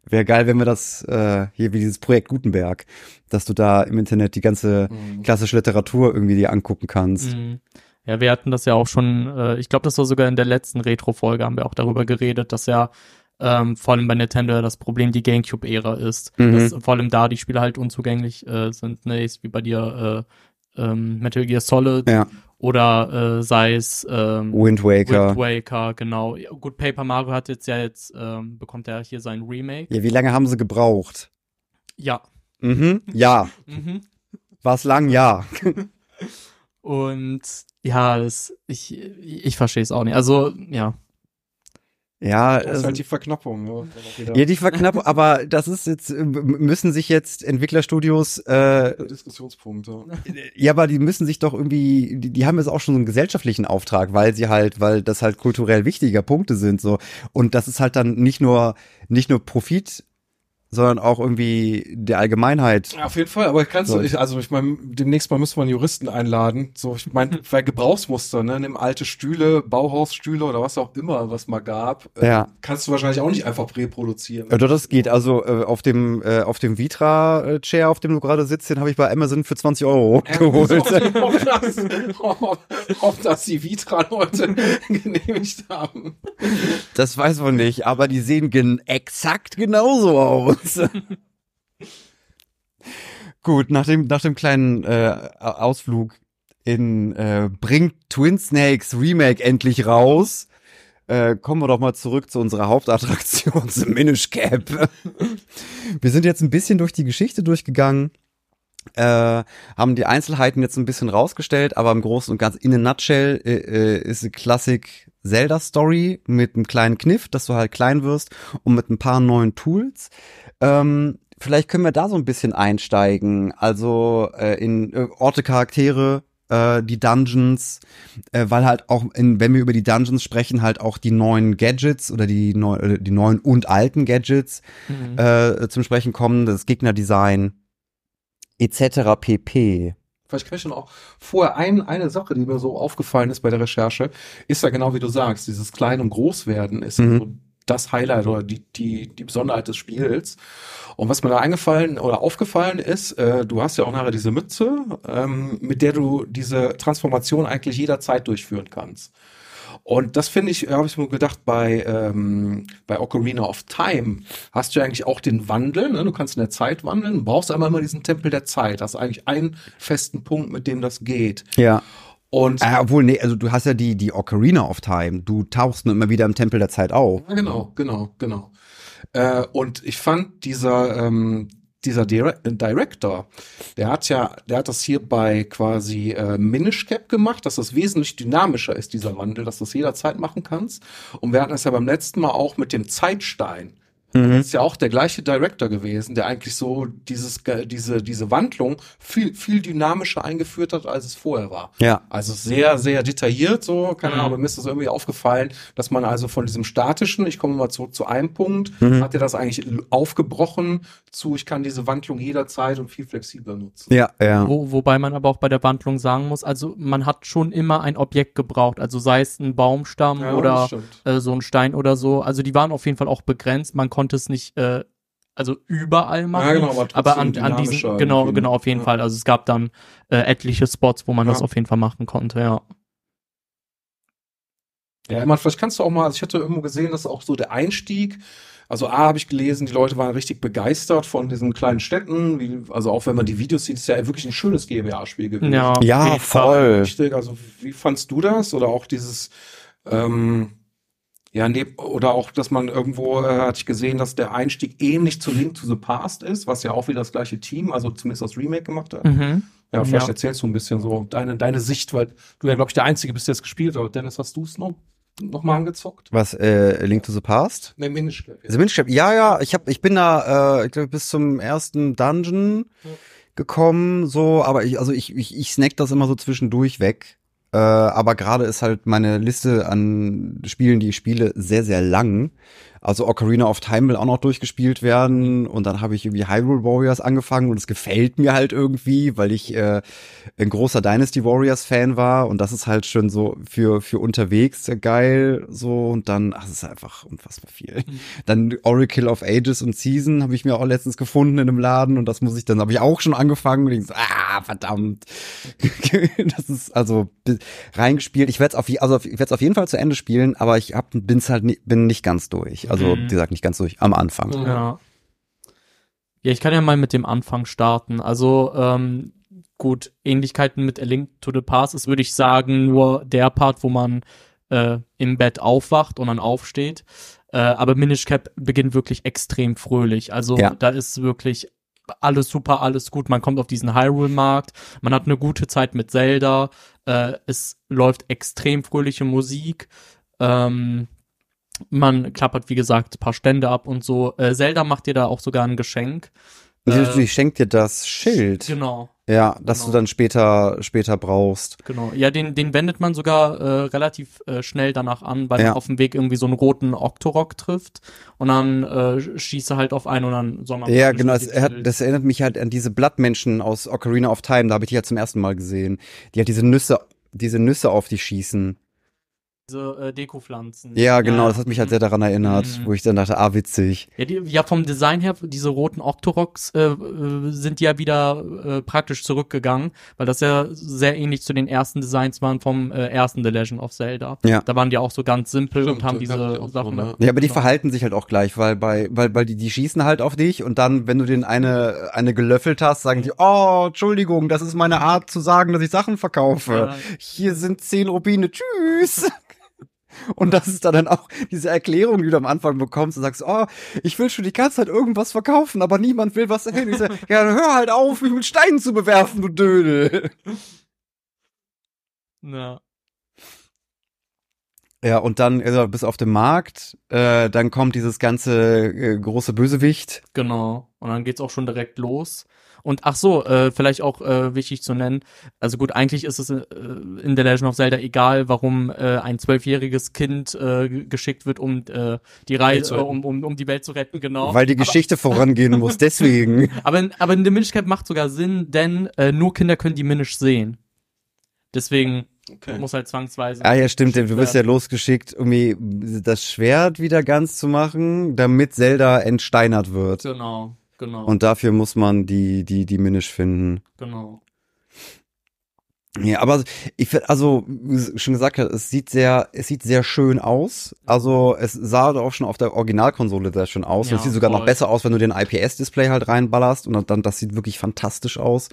wäre geil, wenn wir das äh, hier wie dieses Projekt Gutenberg, dass du da im Internet die ganze Mhm. klassische Literatur irgendwie dir angucken kannst. Mhm. Ja, wir hatten das ja auch schon, äh, ich glaube, das war sogar in der letzten Retro-Folge, haben wir auch darüber geredet, dass ja ähm, vor allem bei Nintendo ja das Problem die Gamecube-Ära ist. Mhm. Dass vor allem da die Spiele halt unzugänglich äh, sind, ne, ist wie bei dir äh, ähm, Metal Gear Solid Ja, oder äh, sei es ähm, Wind Waker. Wind Waker, genau. Ja, gut, Paper Mario hat jetzt ja jetzt, ähm, bekommt er hier sein Remake. Ja, wie lange haben sie gebraucht? Ja. Mhm. Ja. *laughs* Mhm. War's lang? Ja. *laughs* Und ja, das, ich, ich verstehe es auch nicht. Also, ja. Ja, Das ist äh, halt die Verknappung. Ne? ja, die verknappen, aber das ist jetzt, äh, müssen sich jetzt Entwicklerstudios, äh, Diskussionspunkte. *laughs* ja, aber die müssen sich doch irgendwie, die, die haben jetzt auch schon so einen gesellschaftlichen Auftrag, weil sie halt, weil das halt kulturell wichtiger Punkte sind, so. Und das ist halt dann nicht nur, nicht nur Profit, sondern auch irgendwie der Allgemeinheit. Ja, auf jeden Fall, aber kannst So. du, ich, also ich meine, demnächst mal müssen wir einen Juristen einladen. So, ich meine, weil Gebrauchsmuster, ne, nimm alte Stühle, Bauhausstühle oder was auch immer, was mal gab, äh, Ja. kannst du wahrscheinlich auch nicht einfach reproduzieren. Ja, doch, das geht. Also äh, auf dem äh, auf dem Vitra-Chair, auf dem du gerade sitzt, den habe ich bei Amazon für 20 Euro *laughs* geholt. ob, das, ob, ob das die Vitra-Leute *laughs* genehmigt haben. Das weiß man nicht, aber die sehen gen exakt genauso aus. *laughs* Gut, nach dem, nach dem kleinen äh, Ausflug in äh, bringt Twin Snakes Remake endlich raus. Äh, kommen wir doch mal zurück zu unserer Hauptattraktion, *laughs* zum Minish Cap. *laughs* wir sind jetzt ein bisschen durch die Geschichte durchgegangen, äh, haben die Einzelheiten jetzt ein bisschen rausgestellt, aber im Großen und Ganzen in a nutshell äh, äh, ist eine Classic Zelda Story mit einem kleinen Kniff, dass du halt klein wirst und mit ein paar neuen Tools. Ähm, vielleicht können wir da so ein bisschen einsteigen, also äh, in äh, Orte, Charaktere, äh, die Dungeons, äh, weil halt auch, in, wenn wir über die Dungeons sprechen, halt auch die neuen Gadgets oder die, neu, äh, die neuen und alten Gadgets Mhm. äh, zum Sprechen kommen, das Gegnerdesign etc. pp. Vielleicht kann ich schon auch vorher ein, eine Sache, die mir so aufgefallen ist bei der Recherche, ist ja genau wie du sagst, dieses Klein- und Großwerden ist Mhm. so das Highlight oder die, die, die Besonderheit des Spiels. Und was mir da eingefallen oder aufgefallen ist, äh, du hast ja auch nachher diese Mütze, ähm, mit der du diese Transformation eigentlich jederzeit durchführen kannst. Und das finde ich, habe ich mir gedacht, bei, ähm, bei Ocarina of Time hast du ja eigentlich auch den Wandel, ne? du kannst in der Zeit wandeln, brauchst einmal immer diesen Tempel der Zeit, hast eigentlich einen festen Punkt, mit dem das geht. Ja. Und Äh, obwohl, nee, also du hast ja die, die Ocarina of Time. Du tauchst nur immer wieder im Tempel der Zeit auf. Genau, genau, genau. Äh, und ich fand dieser, ähm, dieser Dire Director, der hat ja, der hat das hier bei quasi äh, Minish Cap gemacht, dass das wesentlich dynamischer ist, dieser Wandel, dass du das jederzeit machen kannst. Und wir hatten es ja beim letzten Mal auch mit dem Zeitstein. Das ist ja auch der gleiche Director gewesen, der eigentlich so dieses, ge- diese, diese Wandlung viel, viel dynamischer eingeführt hat, als es vorher war. Ja. Also sehr, sehr detailliert so, keine Mhm. Ahnung, aber mir ist das irgendwie aufgefallen, dass man also von diesem statischen, ich komme mal zurück zu einem Punkt, Mhm. hat er das eigentlich aufgebrochen zu, ich kann diese Wandlung jederzeit und viel flexibler nutzen. Ja, ja. Wo, wobei man aber auch bei der Wandlung sagen muss, also man hat schon immer ein Objekt gebraucht, also sei es ein Baumstamm Ja, oder äh, so ein Stein oder so. Also die waren auf jeden Fall auch begrenzt. Man konnte es nicht äh, also überall machen. Ja, genau, aber aber an, an diesen, genau, irgendwie, genau, auf jeden ja. Fall. Also es gab dann äh, etliche Spots, wo man Ja. das auf jeden Fall machen konnte, ja. Ja, man, vielleicht kannst du auch mal, also ich hatte irgendwo gesehen, dass auch so der Einstieg, also A habe ich gelesen, die Leute waren richtig begeistert von diesen kleinen Städten, wie, also auch wenn man die Videos sieht, ist ja wirklich ein schönes GBA-Spiel gewesen. Ja, Ja, voll. Richtig, also wie fandst du das? Oder auch dieses, ähm, Ja, nee, oder auch, dass man irgendwo, äh, hatte ich gesehen, dass der Einstieg ähnlich zu Link to the Past ist, was ja auch wieder das gleiche Team, also zumindest das Remake gemacht hat. Mhm. Ja, vielleicht Ja. erzählst du ein bisschen so deine, deine Sicht, weil du ja, glaube ich, der Einzige bist, der es gespielt hat. Dennis, hast du es noch, noch mal angezockt? Was, äh, Link to the Past? Ne, Minish Cap. The Minish Cap, ja, ja, ich hab, ich bin da, äh, ich glaube, bis zum ersten Dungeon Ja. gekommen, so, aber ich, also ich, ich, ich snack das immer so zwischendurch weg. Äh, aber gerade ist halt meine Liste an Spielen, die ich spiele, sehr, sehr lang. Also Ocarina of Time will auch noch durchgespielt werden und dann habe ich irgendwie Hyrule Warriors angefangen und es gefällt mir halt irgendwie, weil ich äh, ein großer Dynasty Warriors Fan war und das ist halt schon so für für unterwegs sehr geil so und dann ach, es ist einfach unfassbar viel. *laughs* Dann Oracle of Ages und Season habe ich mir auch letztens gefunden in einem Laden und das muss ich dann habe ich auch schon angefangen und ich so, ah verdammt. *laughs* das ist also reingespielt. Ich werde es auf also ich werde es auf jeden Fall zu Ende spielen, aber ich hab, bin's halt ni- bin nicht ganz durch. Also Mhm. wie gesagt nicht ganz durch am Anfang. Ja. Ja, ich kann ja mal mit dem Anfang starten. Also, ähm, gut, Ähnlichkeiten mit A Link to the Past ist, würde ich sagen, nur der Part, wo man äh, im Bett aufwacht und dann aufsteht. Äh, aber Minish Cap beginnt wirklich extrem fröhlich. Also Ja. da ist wirklich alles super, alles gut. Man kommt auf diesen Hyrule-Markt, man hat eine gute Zeit mit Zelda, äh, es läuft extrem fröhliche Musik. Ähm, man klappert, wie gesagt, ein paar Stände ab und so. Äh, Zelda macht dir da auch sogar ein Geschenk. Und Äh, sie schenkt dir das Schild. Genau, Ja, das Genau. du dann später später brauchst. genau. Ja, den, den wendet man sogar äh, relativ äh, schnell danach an, weil Ja. man auf dem Weg irgendwie so einen roten Octorok trifft und dann äh, schießt er halt auf einen und dann soll man Ja, genau. Das, hat, das erinnert mich halt an diese Blattmenschen aus Ocarina of Time. Da habe ich die ja zum ersten Mal gesehen. Die halt diese Nüsse, diese Nüsse auf dich schießen. Diese äh, Dekopflanzen. Ja, genau. Das hat mich halt sehr daran erinnert, Mhm. wo ich dann dachte, ah, witzig. Ja, die, ja, vom Design her, diese roten Octoroks äh, äh, sind ja wieder äh, praktisch zurückgegangen, weil das ja sehr ähnlich zu den ersten Designs waren vom äh, ersten The Legend of Zelda. Ja. Da waren die auch so ganz simpel Stimmt, und haben diese auch so, Sachen. ne? Ja, aber die Genau. verhalten sich halt auch gleich, weil bei, weil, weil die, die schießen halt auf dich und dann, wenn du den eine, eine gelöffelt hast, sagen die, oh, Entschuldigung, das ist meine Art zu sagen, dass ich Sachen verkaufe. Ja. Hier sind zehn Rubine, tschüss. *laughs* Und das ist dann, auch diese Erklärung, die du am Anfang bekommst und sagst, oh, ich will schon die ganze Zeit irgendwas verkaufen, aber niemand will was sehen. Ich sag, *laughs* ja, dann hör halt auf, mich mit Steinen zu bewerfen, du Dödel. Ja. Ja, und dann also, bis auf dem Markt, äh, dann kommt dieses ganze äh, große Bösewicht. Genau. Und dann geht's auch schon direkt los. Und ach so, äh, vielleicht auch äh, wichtig zu nennen. Also gut, eigentlich ist es äh, in The Legend of Zelda egal, warum äh, ein zwölfjähriges Kind äh, geschickt wird, um äh, die Welt Reise, zu äh, retten. um, um, um die Welt zu retten, genau. Weil die Geschichte vorangehen muss, *laughs* deswegen. Aber, aber in The Minish Cap macht sogar Sinn, denn äh, nur Kinder können die Minish sehen. Deswegen Okay. muss halt zwangsweise. Ah ja, stimmt, du wirst ja losgeschickt, irgendwie das Schwert wieder ganz zu machen, damit Zelda entsteinert wird. Genau, genau, Und dafür muss man die, die, die Minish finden. genau. Ja, aber ich finde, also, wie schon gesagt, hat, es sieht sehr, es sieht sehr schön aus. Also, es sah auch schon auf der Originalkonsole sehr schön aus. Ja, es sieht sogar noch voll. besser aus, wenn du den IPS-Display halt reinballerst und dann, das sieht wirklich fantastisch aus.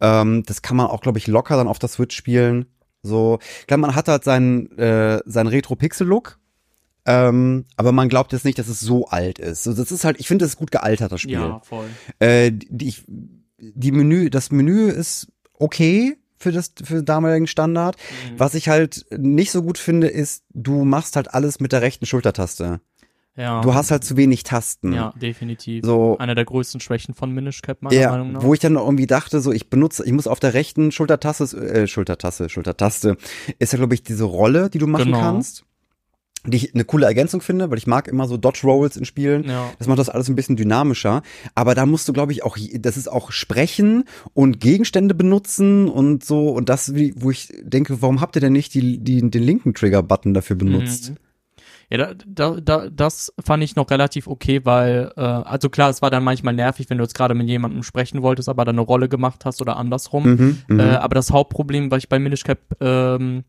Ähm, das kann man auch, glaube ich, locker dann auf der Switch spielen. So, klar, man hat halt seinen, äh, seinen Retro-Pixel-Look. Ähm, aber man glaubt jetzt nicht, dass es so alt ist. So, das ist halt, ich finde, das ist gut gealtert, das Spiel. Ja, voll. Äh, die, die Menü, das Menü ist okay für das, für den damaligen Standard. Mhm. Was ich halt nicht so gut finde, ist, du machst halt alles mit der rechten Schultertaste. Ja. Du hast halt zu wenig Tasten. Ja, definitiv. So, Einer der größten Schwächen von Minish Cap, meiner ja, Meinung nach. wo ich dann irgendwie dachte, so ich benutze, ich muss auf der rechten Schultertaste, äh, Schultertaste, Schultertaste, ist ja glaube ich diese Rolle, die du machen Genau. kannst, die ich eine coole Ergänzung finde, weil ich mag immer so Dodge Rolls in Spielen. ja. Das macht das alles ein bisschen dynamischer. Aber da musst du, glaube ich, auch, das ist auch sprechen und Gegenstände benutzen und so. Und das, wo ich denke, warum habt ihr denn nicht die, die, den linken Trigger-Button dafür benutzt? Mhm. Ja, da, da, da, das fand ich noch relativ okay, weil, äh, also klar, es war dann manchmal nervig, wenn du jetzt gerade mit jemandem sprechen wolltest, aber dann eine Rolle gemacht hast oder andersrum. Mhm, mhm. Äh, aber das Hauptproblem, was ich bei Minish Cap ähm,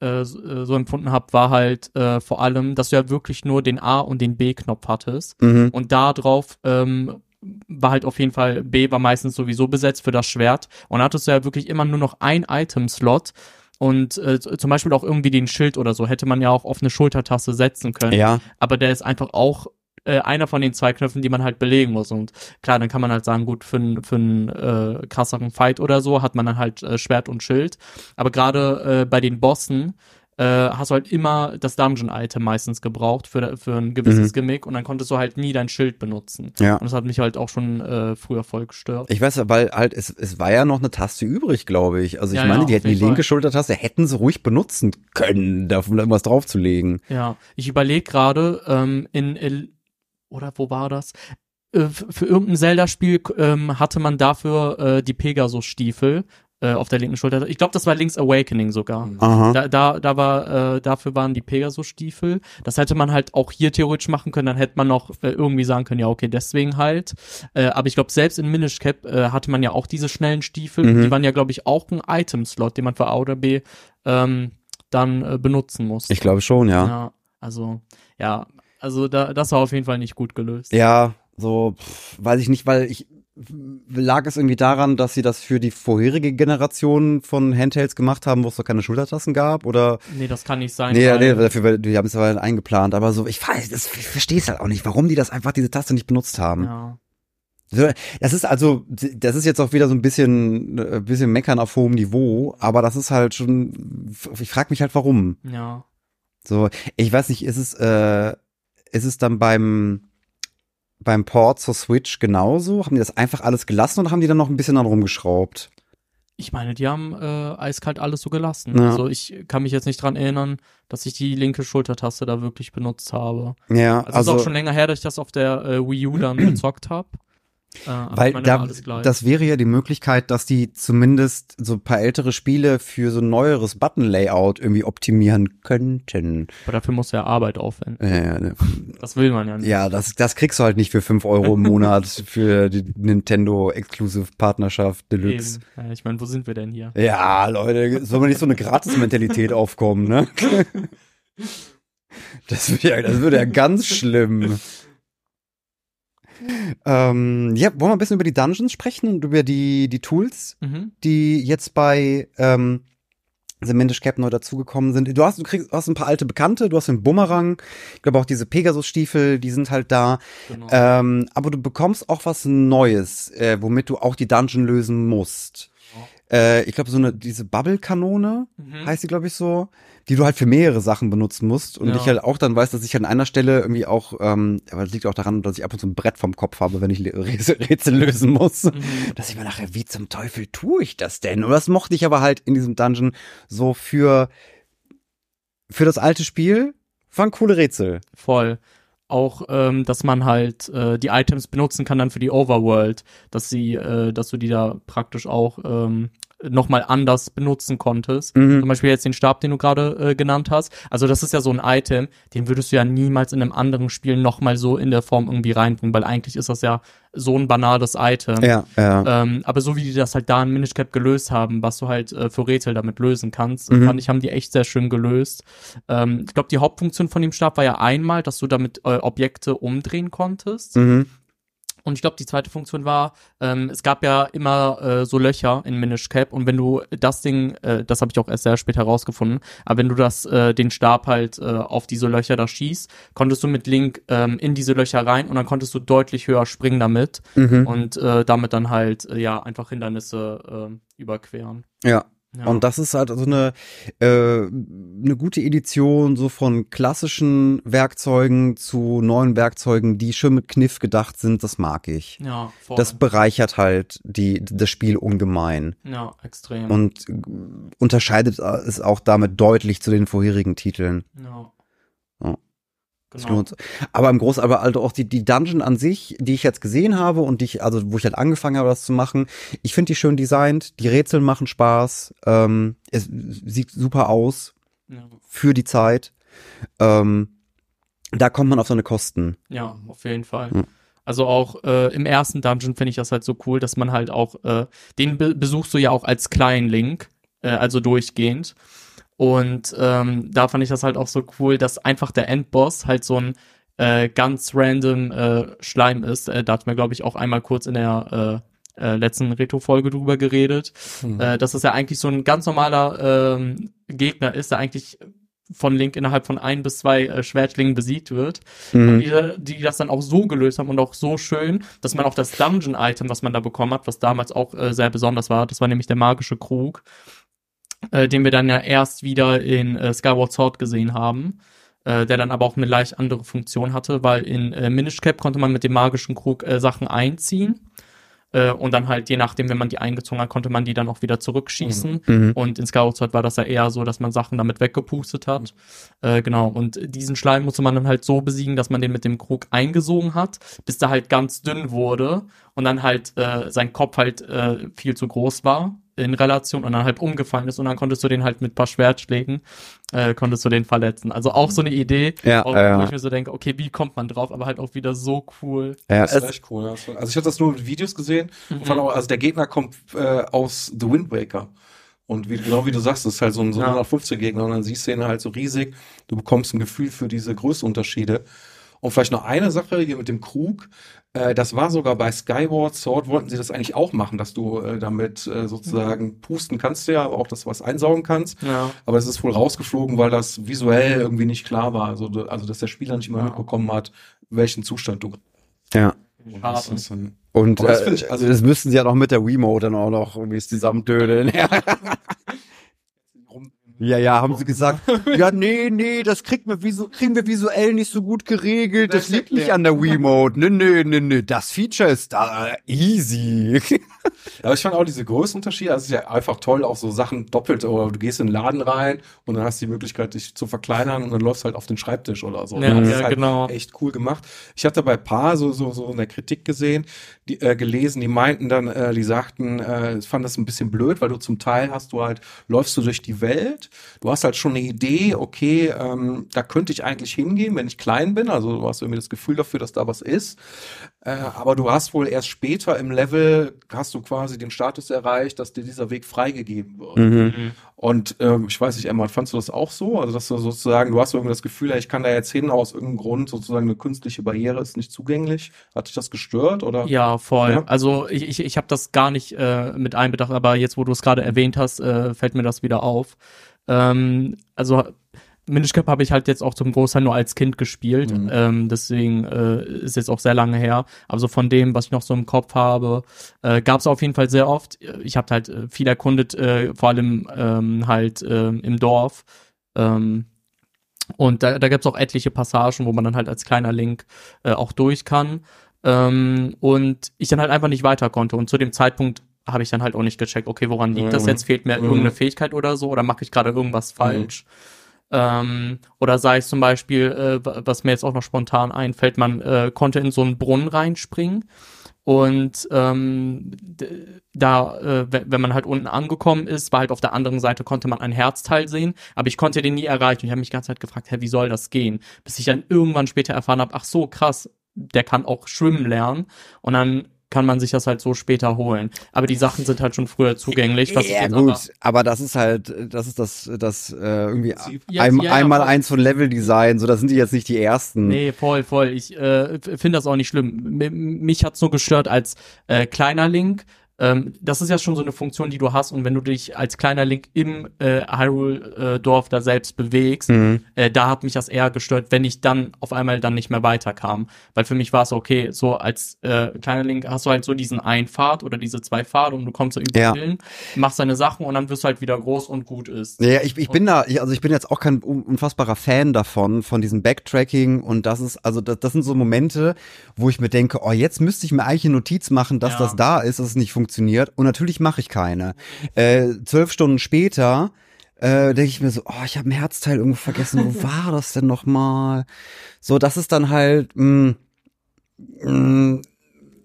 äh, so, äh, so empfunden habe, war halt äh, vor allem, dass du ja wirklich nur den A- und den B-Knopf hattest. mhm. Und da drauf ähm, war halt auf jeden Fall, B war meistens sowieso besetzt für das Schwert. Und da hattest du ja wirklich immer nur noch ein Item-Slot. und äh, zum Beispiel auch irgendwie den Schild oder so hätte man ja auch auf eine Schultertaste setzen können. Ja, Aber der ist einfach auch äh, einer von den zwei Knöpfen, die man halt belegen muss. Und klar, dann kann man halt sagen, gut, für, für einen äh, krasseren Fight oder so hat man dann halt äh, Schwert und Schild. Aber gerade äh, bei den Bossen äh, hast du halt immer das Dungeon-Item meistens gebraucht für, für ein gewisses Mhm. Gimmick und dann konntest du halt nie dein Schild benutzen. ja. Und das hat mich halt auch schon äh, früher voll gestört. Ich weiß, ja, weil halt, es, es war ja noch eine Taste übrig, glaube ich. Also ich Ja, meine, ja, die hätten die linke Fall. Schultertaste, hätten sie ruhig benutzen können, da um irgendwas draufzulegen. Ja, ich überlege gerade, ähm, in, El oder wo war das? Äh, für irgendein Zelda-Spiel ähm, hatte man dafür äh, die Pegasus-Stiefel äh, auf der linken Schulter. Ich glaube, das war Link's Awakening sogar. Aha. Da, da, da war, äh, dafür waren die Pegasus-Stiefel. Das hätte man halt auch hier theoretisch machen können. Dann hätte man noch äh, irgendwie sagen können, ja, okay, deswegen halt. Äh, aber ich glaube, selbst in Minish Cap äh, hatte man ja auch diese schnellen Stiefel. Mhm. Die waren ja, glaube ich, auch ein Item-Slot, den man für A oder B ähm, dann äh, benutzen musste. Ich glaube schon, ja. Ja, also, ja, also da, das war auf jeden Fall nicht gut gelöst. Ja, so, pff, weiß ich nicht, weil ich lag es irgendwie daran, dass sie das für die vorherige Generation von Handhelds gemacht haben, wo es doch keine Schultertasten gab oder Nee, das kann nicht sein. nee, nee, dafür die haben es aber eingeplant, aber so ich weiß, das, ich verstehe es halt auch nicht, warum die das einfach diese Taste nicht benutzt haben. Ja, Das ist also, das ist jetzt auch wieder so ein bisschen, ein bisschen meckern auf hohem Niveau, aber das ist halt schon, ich frage mich halt warum. ja. So, ich weiß nicht, ist es, äh, ist es dann beim, beim Port zur Switch genauso? Haben die das einfach alles gelassen oder haben die dann noch ein bisschen dran rumgeschraubt? Ich meine, die haben äh, eiskalt alles so gelassen. Ja. Also ich kann mich jetzt nicht dran erinnern, dass ich die linke Schultertaste da wirklich benutzt habe. Ja, Also, also, ist auch schon länger her, dass ich das auf der äh, Wii U dann *clears throat* gezockt habe. Äh, weil da, das wäre ja die Möglichkeit, dass die zumindest so ein paar ältere Spiele für so ein neueres Button-Layout irgendwie optimieren könnten. aber dafür muss ja Arbeit aufwenden. Äh. Das will man ja nicht. Ja, das, das kriegst du halt nicht für 5 Euro im Monat *laughs* für die Nintendo Exclusive Partnerschaft Deluxe. Eben. Ich meine, wo sind wir denn hier? Ja, Leute, soll man nicht so eine Gratis-Mentalität aufkommen, ne? *laughs* Das wäre das würde ja ganz schlimm. Ähm, ja, wollen wir ein bisschen über die Dungeons sprechen und über die, die Tools, Mhm. die jetzt bei ähm, The Minish Cap neu dazugekommen sind. Du hast, du kriegst, hast ein paar alte Bekannte, du hast den Bumerang, ich glaube auch diese Pegasus-Stiefel, die sind halt da. Genau. Ähm, aber du bekommst auch was Neues, äh, womit du auch die Dungeon lösen musst. Äh, ich glaube, so eine, diese Bubble-Kanone Mhm. heißt die, glaube ich, so, die du halt für mehrere Sachen benutzen musst. Und Ja. ich halt auch dann weiß, dass ich an einer Stelle irgendwie auch, ähm, aber das liegt auch daran, dass ich ab und zu ein Brett vom Kopf habe, wenn ich Rätsel, Rätsel lösen muss. Mhm. Dass ich mir nachher, wie zum Teufel tue ich das denn? Und das mochte ich aber halt in diesem Dungeon so für, für das alte Spiel. Waren coole Rätsel. Voll. Auch, ähm, dass man halt äh, die Items benutzen kann dann für die Overworld, dass sie, äh, dass du die da praktisch auch ähm, nochmal anders benutzen konntest. Mhm. Zum Beispiel jetzt den Stab, den du gerade äh, genannt hast. Also das ist ja so ein Item, den würdest du ja niemals in einem anderen Spiel nochmal so in der Form irgendwie reinbringen, weil eigentlich ist das ja so ein banales Item. Ja, ja. Ähm, aber so wie die das halt da in Minish Cap gelöst haben, was du halt äh, für Rätsel damit lösen kannst, Mhm. fand ich, haben die echt sehr schön gelöst. Ähm, ich glaube, die Hauptfunktion von dem Stab war ja einmal, dass du damit äh, Objekte umdrehen konntest. Mhm. Und ich glaube, die zweite Funktion war, ähm, es gab ja immer äh, so Löcher in Minish Cap und wenn du das Ding, äh, das habe ich auch erst sehr spät herausgefunden, aber wenn du das, äh, den Stab halt äh, auf diese Löcher da schießt, konntest du mit Link ähm, in diese Löcher rein und dann konntest du deutlich höher springen damit Mhm. und äh, damit dann halt äh, ja einfach Hindernisse äh, überqueren. Ja. Ja. Und das ist halt so eine, äh, eine gute Edition so von klassischen Werkzeugen zu neuen Werkzeugen, die schon mit Kniff gedacht sind. Das mag ich. ja, voll. Das bereichert halt die, das Spiel ungemein ja, extrem. und unterscheidet es auch damit deutlich zu den vorherigen Titeln. Ja. Genau. sich. Aber im Großen, aber also auch die, die Dungeon an sich, die ich jetzt gesehen habe und die ich, also wo ich halt angefangen habe, das zu machen, ich finde die schön designt, die Rätsel machen Spaß, ähm, es sieht super aus Ja. für die Zeit. Ähm, da kommt man auf seine Kosten. Ja, auf jeden Fall. Mhm. Also auch äh, im ersten Dungeon finde ich das halt so cool, dass man halt auch, äh, den be besuchst du ja auch als kleinen Link, äh, also durchgehend. Und ähm, da fand ich das halt auch so cool, dass einfach der Endboss halt so ein äh, ganz random äh, Schleim ist. Äh, da hat mir, glaube ich, auch einmal kurz in der äh, letzten Retro-Folge drüber geredet, Mhm. äh, dass es ja eigentlich so ein ganz normaler ähm, Gegner ist, der eigentlich von Link innerhalb von ein bis zwei äh, Schwertlingen besiegt wird. Und Mhm. die, die das dann auch so gelöst haben und auch so schön, dass man auch das Dungeon-Item, was man da bekommen hat, was damals auch äh, sehr besonders war, das war nämlich der magische Krug, äh, den wir dann ja erst wieder in äh, Skyward Sword gesehen haben, äh, der dann aber auch eine leicht andere Funktion hatte, weil in äh, Minish Cap konnte man mit dem magischen Krug äh, Sachen einziehen. Äh, und dann halt, je nachdem, wenn man die eingezogen hat, konnte man die dann auch wieder zurückschießen. Mhm. Und in Skyward Sword war das ja eher so, dass man Sachen damit weggepustet hat. Äh, genau. Und diesen Schleim musste man dann halt so besiegen, dass man den mit dem Krug eingesogen hat, bis der halt ganz dünn wurde und dann halt äh, sein Kopf halt äh, viel zu groß war in Relation und dann halt umgefallen ist und dann konntest du den halt mit ein paar Schwertschlägen äh, konntest du den verletzen. Also auch so eine Idee, Ja, auch, ja. wo ich mir so denke, okay, wie kommt man drauf, aber halt auch wieder so cool. Ja, Das ist echt cool. ja. Also ich habe das nur mit Videos gesehen. Mhm. Und auch, also der Gegner kommt äh, aus The Wind Waker. Und wie, genau wie du sagst, das ist halt so ein, so ein Ja. 115 Gegner und dann siehst du ihn halt so riesig. Du bekommst ein Gefühl für diese Größenunterschiede. Und vielleicht noch eine Sache hier mit dem Krug. Äh, das war sogar bei Skyward Sword, wollten sie das eigentlich auch machen, dass du äh, damit äh, sozusagen pusten kannst ja, aber auch das was einsaugen kannst. Ja. Aber es ist wohl rausgeflogen, weil das visuell irgendwie nicht klar war. Also, du- also dass der Spieler nicht mal Ja. mitbekommen hat, welchen Zustand du ja. das Schade. ist ein Und das äh, find ich- also- das müssten sie ja noch mit der Wiimote dann auch noch irgendwie zusammendödeln. Ja. *laughs* Ja, ja, haben sie gesagt. Ja, nee, nee, das kriegt wir visu kriegen wir visuell nicht so gut geregelt. Das Das liegt nicht an der Wiimote. Nee, nee, nee, nee, das Feature ist da easy. *laughs* *laughs* Aber ich fand auch diese Größenunterschiede, also es ist ja einfach toll, auch so Sachen doppelt, oder du gehst in den Laden rein und dann hast du die Möglichkeit, dich zu verkleinern und dann läufst halt auf den Schreibtisch oder so. Ja, das ja, ist halt genau. echt cool gemacht. Ich hatte bei Paar so, so, so in der Kritik gesehen, die, äh, gelesen, die meinten dann, äh, die sagten, äh, ich fand das ein bisschen blöd, weil du zum Teil hast du halt, läufst du durch die Welt, du hast halt schon eine Idee, okay, ähm, da könnte ich eigentlich hingehen, wenn ich klein bin, also du hast irgendwie das Gefühl dafür, dass da was ist. Äh, aber du hast wohl erst später im Level, hast du quasi den Status erreicht, dass dir dieser Weg freigegeben wird. Mhm. Und ähm, ich weiß nicht, Emma, fandst du das auch so? Also, dass du sozusagen, du hast irgendwie das Gefühl, ich kann da jetzt hin, aus irgendeinem Grund sozusagen eine künstliche Barriere ist nicht zugänglich. Hat dich das gestört oder? Ja, voll. Ja. Also ich, ich, ich habe das gar nicht äh, mit einbedacht, aber jetzt, wo du es gerade erwähnt hast, äh, fällt mir das wieder auf. Ähm, also Minish Cap habe ich halt jetzt auch zum Großteil nur als Kind gespielt, Mhm. ähm, deswegen äh, ist jetzt auch sehr lange her. Also von dem, was ich noch so im Kopf habe, äh, gab es auf jeden Fall sehr oft. Ich habe halt äh, viel erkundet, äh, vor allem ähm, halt ähm, im Dorf. Ähm, und da, da gibt es auch etliche Passagen, wo man dann halt als kleiner Link äh, auch durch kann. Ähm, und ich dann halt einfach nicht weiter konnte. Und zu dem Zeitpunkt habe ich dann halt auch nicht gecheckt, okay, woran liegt das Mhm. jetzt? Fehlt mir Mhm. irgendeine Fähigkeit oder so? Oder mache ich gerade irgendwas falsch? Ähm, oder sei es zum Beispiel, äh, wa- was mir jetzt auch noch spontan einfällt, man äh, konnte in so einen Brunnen reinspringen. Und ähm, da, äh, we- wenn man halt unten angekommen ist, war halt auf der anderen Seite konnte man ein Herzteil sehen, aber ich konnte den nie erreichen. Ich habe mich die ganze Zeit gefragt, hä, wie soll das gehen? Bis ich dann irgendwann später erfahren habe, ach so, krass, der kann auch schwimmen lernen. Und dann kann man sich das halt so später holen. Aber die Sachen sind halt schon früher zugänglich. Was ja gut, aber- aber das ist halt, das ist das, das äh, irgendwie. Ja, ein, ja, einmal eins von Leveldesign. So, das sind die jetzt nicht die ersten. Nee, voll, voll. Ich äh, finde das auch nicht schlimm. M mich hat's nur gestört als äh, kleiner Link. Ähm, das ist ja schon so eine Funktion, die du hast. Und wenn du dich als kleiner Link im äh, Hyrule-Dorf da selbst bewegst, Mhm. äh, da hat mich das eher gestört, wenn ich dann auf einmal dann nicht mehr weiterkam. Weil für mich war es okay, so als äh, kleiner Link hast du halt so diesen einen Pfad oder diese zwei Pfade und du kommst so Ja. überall hin, machst deine Sachen und dann wirst du halt wieder groß und gut ist. Ja, ich, ich bin da, ich, also ich bin jetzt auch kein un- unfassbarer Fan davon, von diesem Backtracking und das ist, also das, das sind so Momente, wo ich mir denke, oh, jetzt müsste ich mir eigentlich eine Notiz machen, dass Ja. das da ist, dass es nicht funktioniert und natürlich mache ich keine. Äh, zwölf Stunden später äh, denke ich mir so, oh, ich habe ein Herzteil irgendwo vergessen, wo *laughs* war das denn nochmal? So, das ist dann halt, mh, mh,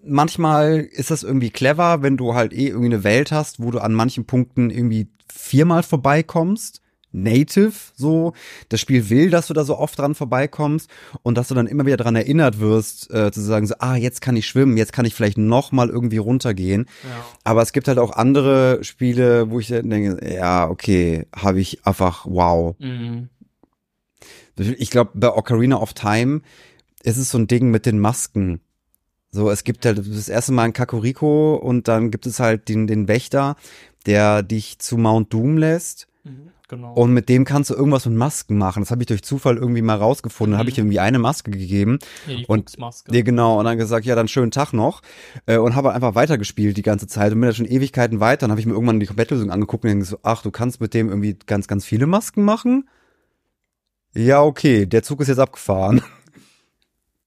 manchmal ist das irgendwie clever, wenn du halt eh irgendwie eine Welt hast, wo du an manchen Punkten irgendwie viermal vorbeikommst. Native, so. Das Spiel will, dass du da so oft dran vorbeikommst und dass du dann immer wieder dran erinnert wirst, äh, zu sagen, so, ah, jetzt kann ich schwimmen, jetzt kann ich vielleicht noch mal irgendwie runtergehen. Ja. Aber es gibt halt auch andere Spiele, wo ich denke, ja, okay, habe ich einfach, wow. Mhm. Ich glaube, bei Ocarina of Time ist es so ein Ding mit den Masken. So, es gibt halt das erste Mal ein Kakuriko und dann gibt es halt den, den Wächter, der dich zu Mount Doom lässt. Mhm, genau. Und mit dem kannst du irgendwas mit Masken machen. Das habe ich durch Zufall irgendwie mal rausgefunden. Dann habe ich Mhm. irgendwie eine Maske gegeben. ja, die und-. Ja, genau. Und dann gesagt, ja, dann schönen Tag noch. Äh, und habe einfach weitergespielt die ganze Zeit und bin da schon Ewigkeiten weiter. Dann habe ich mir irgendwann die Komplettlösung angeguckt und denke so, ach, du kannst mit dem irgendwie ganz, ganz viele Masken machen? Ja, okay, der Zug ist jetzt abgefahren.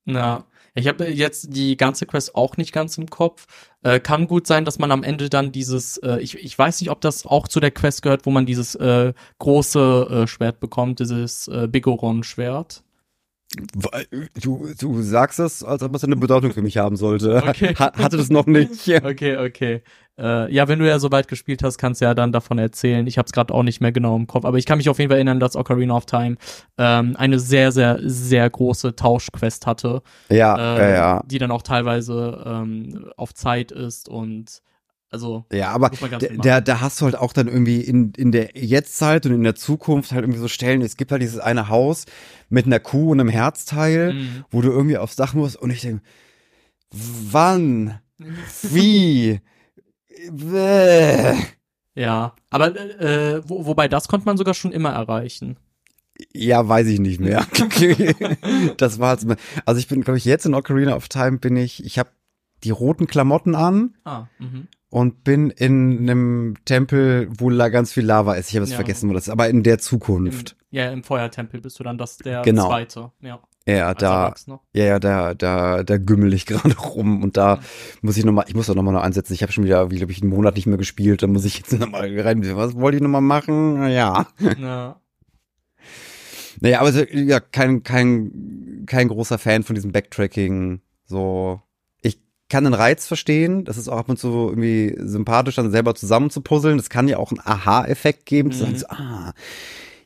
Ja, ich habe jetzt die ganze Quest auch nicht ganz im Kopf. Äh, kann gut sein, dass man am Ende dann dieses, äh, ich, ich weiß nicht, ob das auch zu der Quest gehört, wo man dieses äh, große äh, Schwert bekommt, dieses äh, Bigoron-Schwert. Weil, Du, du sagst es, als ob es eine Bedeutung für mich haben sollte. Okay. Ha- Hatte das noch nicht. *laughs* Okay, okay. Äh, ja, wenn du ja so weit gespielt hast, kannst du ja dann davon erzählen. Ich habe es gerade auch nicht mehr genau im Kopf, aber ich kann mich auf jeden Fall erinnern, dass Ocarina of Time ähm, eine sehr, sehr, sehr große Tauschquest hatte, Ja, äh, ja, ja. die dann auch teilweise ähm, auf Zeit ist und also Ja, aber der, da hast du halt auch dann irgendwie in, in der Jetztzeit und in der Zukunft halt irgendwie so Stellen. Es gibt halt dieses eine Haus mit einer Kuh und einem Herzteil, Mhm. wo du irgendwie aufs Dach musst und ich denke, wann? *laughs* Wie? Bäh. Ja, aber äh, wo, wobei das konnte man sogar schon immer erreichen. Ja, weiß ich nicht mehr. *laughs* das war jetzt, also ich bin, glaube ich, jetzt in Ocarina of Time bin ich, ich habe die roten Klamotten an Ah, mhm. und bin in einem Tempel, wo da ganz viel Lava ist. Ich habe es Ja. vergessen, wo das ist, aber in der Im, Zukunft. ja, im Feuertempel bist du dann das der Genau. zweite. Ja, Ja, da, ja, ja, da, da, da gümmel ich *laughs* gerade rum und da muss ich nochmal, ich muss da nochmal noch einsetzen. Ich habe schon wieder, wie glaube ich, einen Monat nicht mehr gespielt. Da muss ich jetzt *laughs* nochmal rein. Was wollte ich nochmal machen? Ja. *laughs* Ja. Naja, aber so, ja, kein, kein, kein großer Fan von diesem Backtracking. So, ich kann den Reiz verstehen. Das ist auch ab und zu irgendwie sympathisch, dann selber zusammen zu puzzeln. Das kann ja auch einen Aha-Effekt geben, zu sagen, Mhm. so, ah,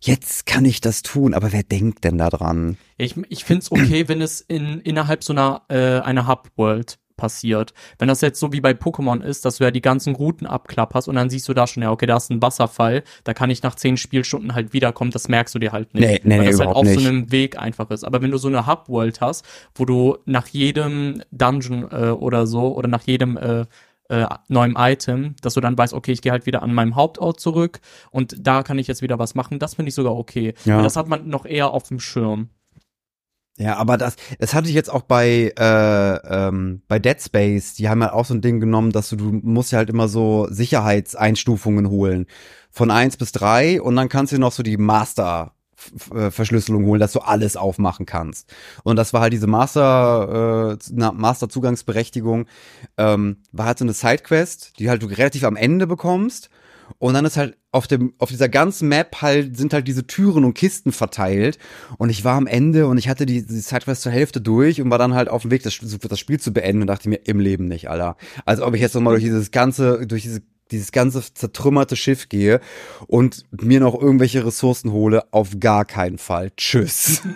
jetzt kann ich das tun. Aber wer denkt denn da dran? Ich, ich finde es okay, wenn es in, innerhalb so einer, äh, einer Hub-World passiert. Wenn das jetzt so wie bei Pokémon ist, dass du ja die ganzen Routen abklapperst und dann siehst du da schon, ja, okay, da ist ein Wasserfall, da kann ich nach zehn Spielstunden halt wiederkommen, das merkst du dir halt nicht. Nee, nee, weil nee, das halt überhaupt auf nicht. so einem Weg einfach ist. Aber wenn du so eine Hub-World hast, wo du nach jedem Dungeon äh, oder so oder nach jedem äh, äh, neuem Item, dass du dann weißt, okay, ich gehe halt wieder an meinem Hauptort zurück und da kann ich jetzt wieder was machen, das finde ich sogar okay. Ja. Weil das hat man noch eher auf dem Schirm. Ja, aber das, das hatte ich jetzt auch bei, äh, ähm, bei Dead Space. Die haben halt auch so ein Ding genommen, dass du, du musst ja halt immer so Sicherheitseinstufungen holen. Von eins bis drei und dann kannst du noch so die Master Verschlüsselung holen, dass du alles aufmachen kannst. Und das war halt diese Master, äh, Master Zugangsberechtigung, ähm, war halt so eine Sidequest, die halt du relativ am Ende bekommst. Und dann ist halt auf dem, auf dieser ganzen Map halt, sind halt diese Türen und Kisten verteilt. Und ich war am Ende und ich hatte die, die Sidequest zur Hälfte durch und war dann halt auf dem Weg, das, das Spiel zu beenden und dachte mir, im Leben nicht, Alter. Als ob ich jetzt nochmal durch dieses ganze, durch diese, dieses ganze zertrümmerte Schiff gehe und mir noch irgendwelche Ressourcen hole, auf gar keinen Fall. Tschüss. *laughs*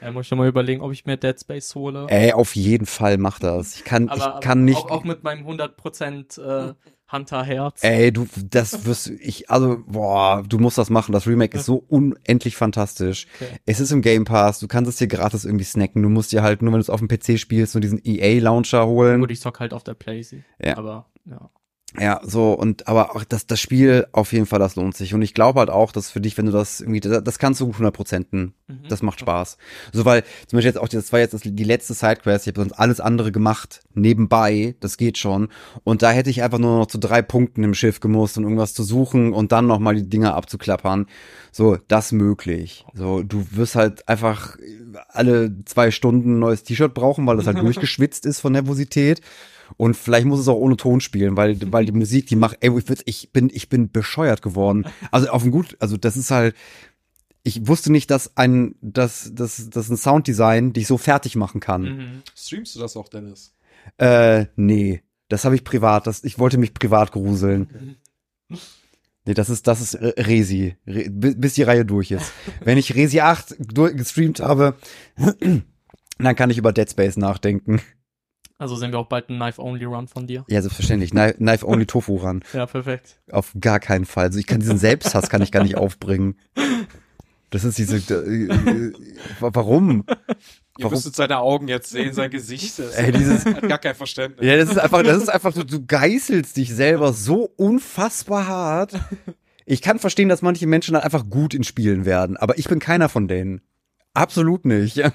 Ja, muss ich schon mal überlegen, ob ich mir Dead Space hole. Ey, auf jeden Fall mach das. Ich kann, aber ich kann nicht. Auch, auch mit meinem 100% äh, Hunter-Herz. Ey, du, das wirst ich, also, boah, du musst das machen. Das Remake ist so unendlich fantastisch. Okay. Es ist im Game Pass, du kannst es dir gratis irgendwie snacken. Du musst dir halt, nur wenn du es auf dem PC spielst, nur diesen EA-Launcher holen. Gut, ich zock halt auf der Playsee. Ja. Aber, ja. Ja, so, und, aber auch das, das Spiel, auf jeden Fall, das lohnt sich. Und ich glaube halt auch, dass für dich, wenn du das irgendwie, das, das kannst du gut 100 Prozenten. Mhm. Das macht Spaß. So, weil, zum Beispiel jetzt auch, das war jetzt die letzte Sidequest, ich habe sonst alles andere gemacht, nebenbei, das geht schon. Und da hätte ich einfach nur noch zu drei Punkten im Schiff gemusst, um irgendwas zu suchen und dann nochmal die Dinger abzuklappern. So, das möglich. So, du wirst halt einfach alle zwei Stunden ein neues T-Shirt brauchen, weil das halt *laughs* durchgeschwitzt ist von Nervosität. Und vielleicht muss es auch ohne Ton spielen, weil, weil die Musik, die macht, ey, ich, bin, ich bin bescheuert geworden. *laughs* Also auf ein gut, also das ist halt, ich wusste nicht, dass ein, dass, dass, dass ein Sounddesign dich so fertig machen kann. Mhm. Streamst du das auch, Dennis? Äh, nee. Das habe ich privat, das, ich wollte mich privat gruseln. Nee, das ist, das ist äh, Resi, Re, bi- bis die Reihe durch ist. *laughs* Wenn ich Resi 8 durch, gestreamt habe, *clears throat* dann kann ich über Dead Space nachdenken. Also sehen wir auch bald einen Knife-Only-Run von dir. Ja, selbstverständlich. Knife, Knife Only Tofu ran. *laughs* Ja, perfekt. Auf gar keinen Fall. Also ich kann diesen Selbsthass kann ich gar nicht aufbringen. Das ist diese, äh, äh, warum? Ihr müsstet seine Augen jetzt sehen, sein Gesicht. Das Ey, dieses- *laughs* hat gar kein Verständnis. Ja, das ist einfach, das ist einfach, du, du geißelst dich selber so unfassbar hart. Ich kann verstehen, dass manche Menschen dann einfach gut in Spielen werden, aber ich bin keiner von denen. Absolut nicht. Ja,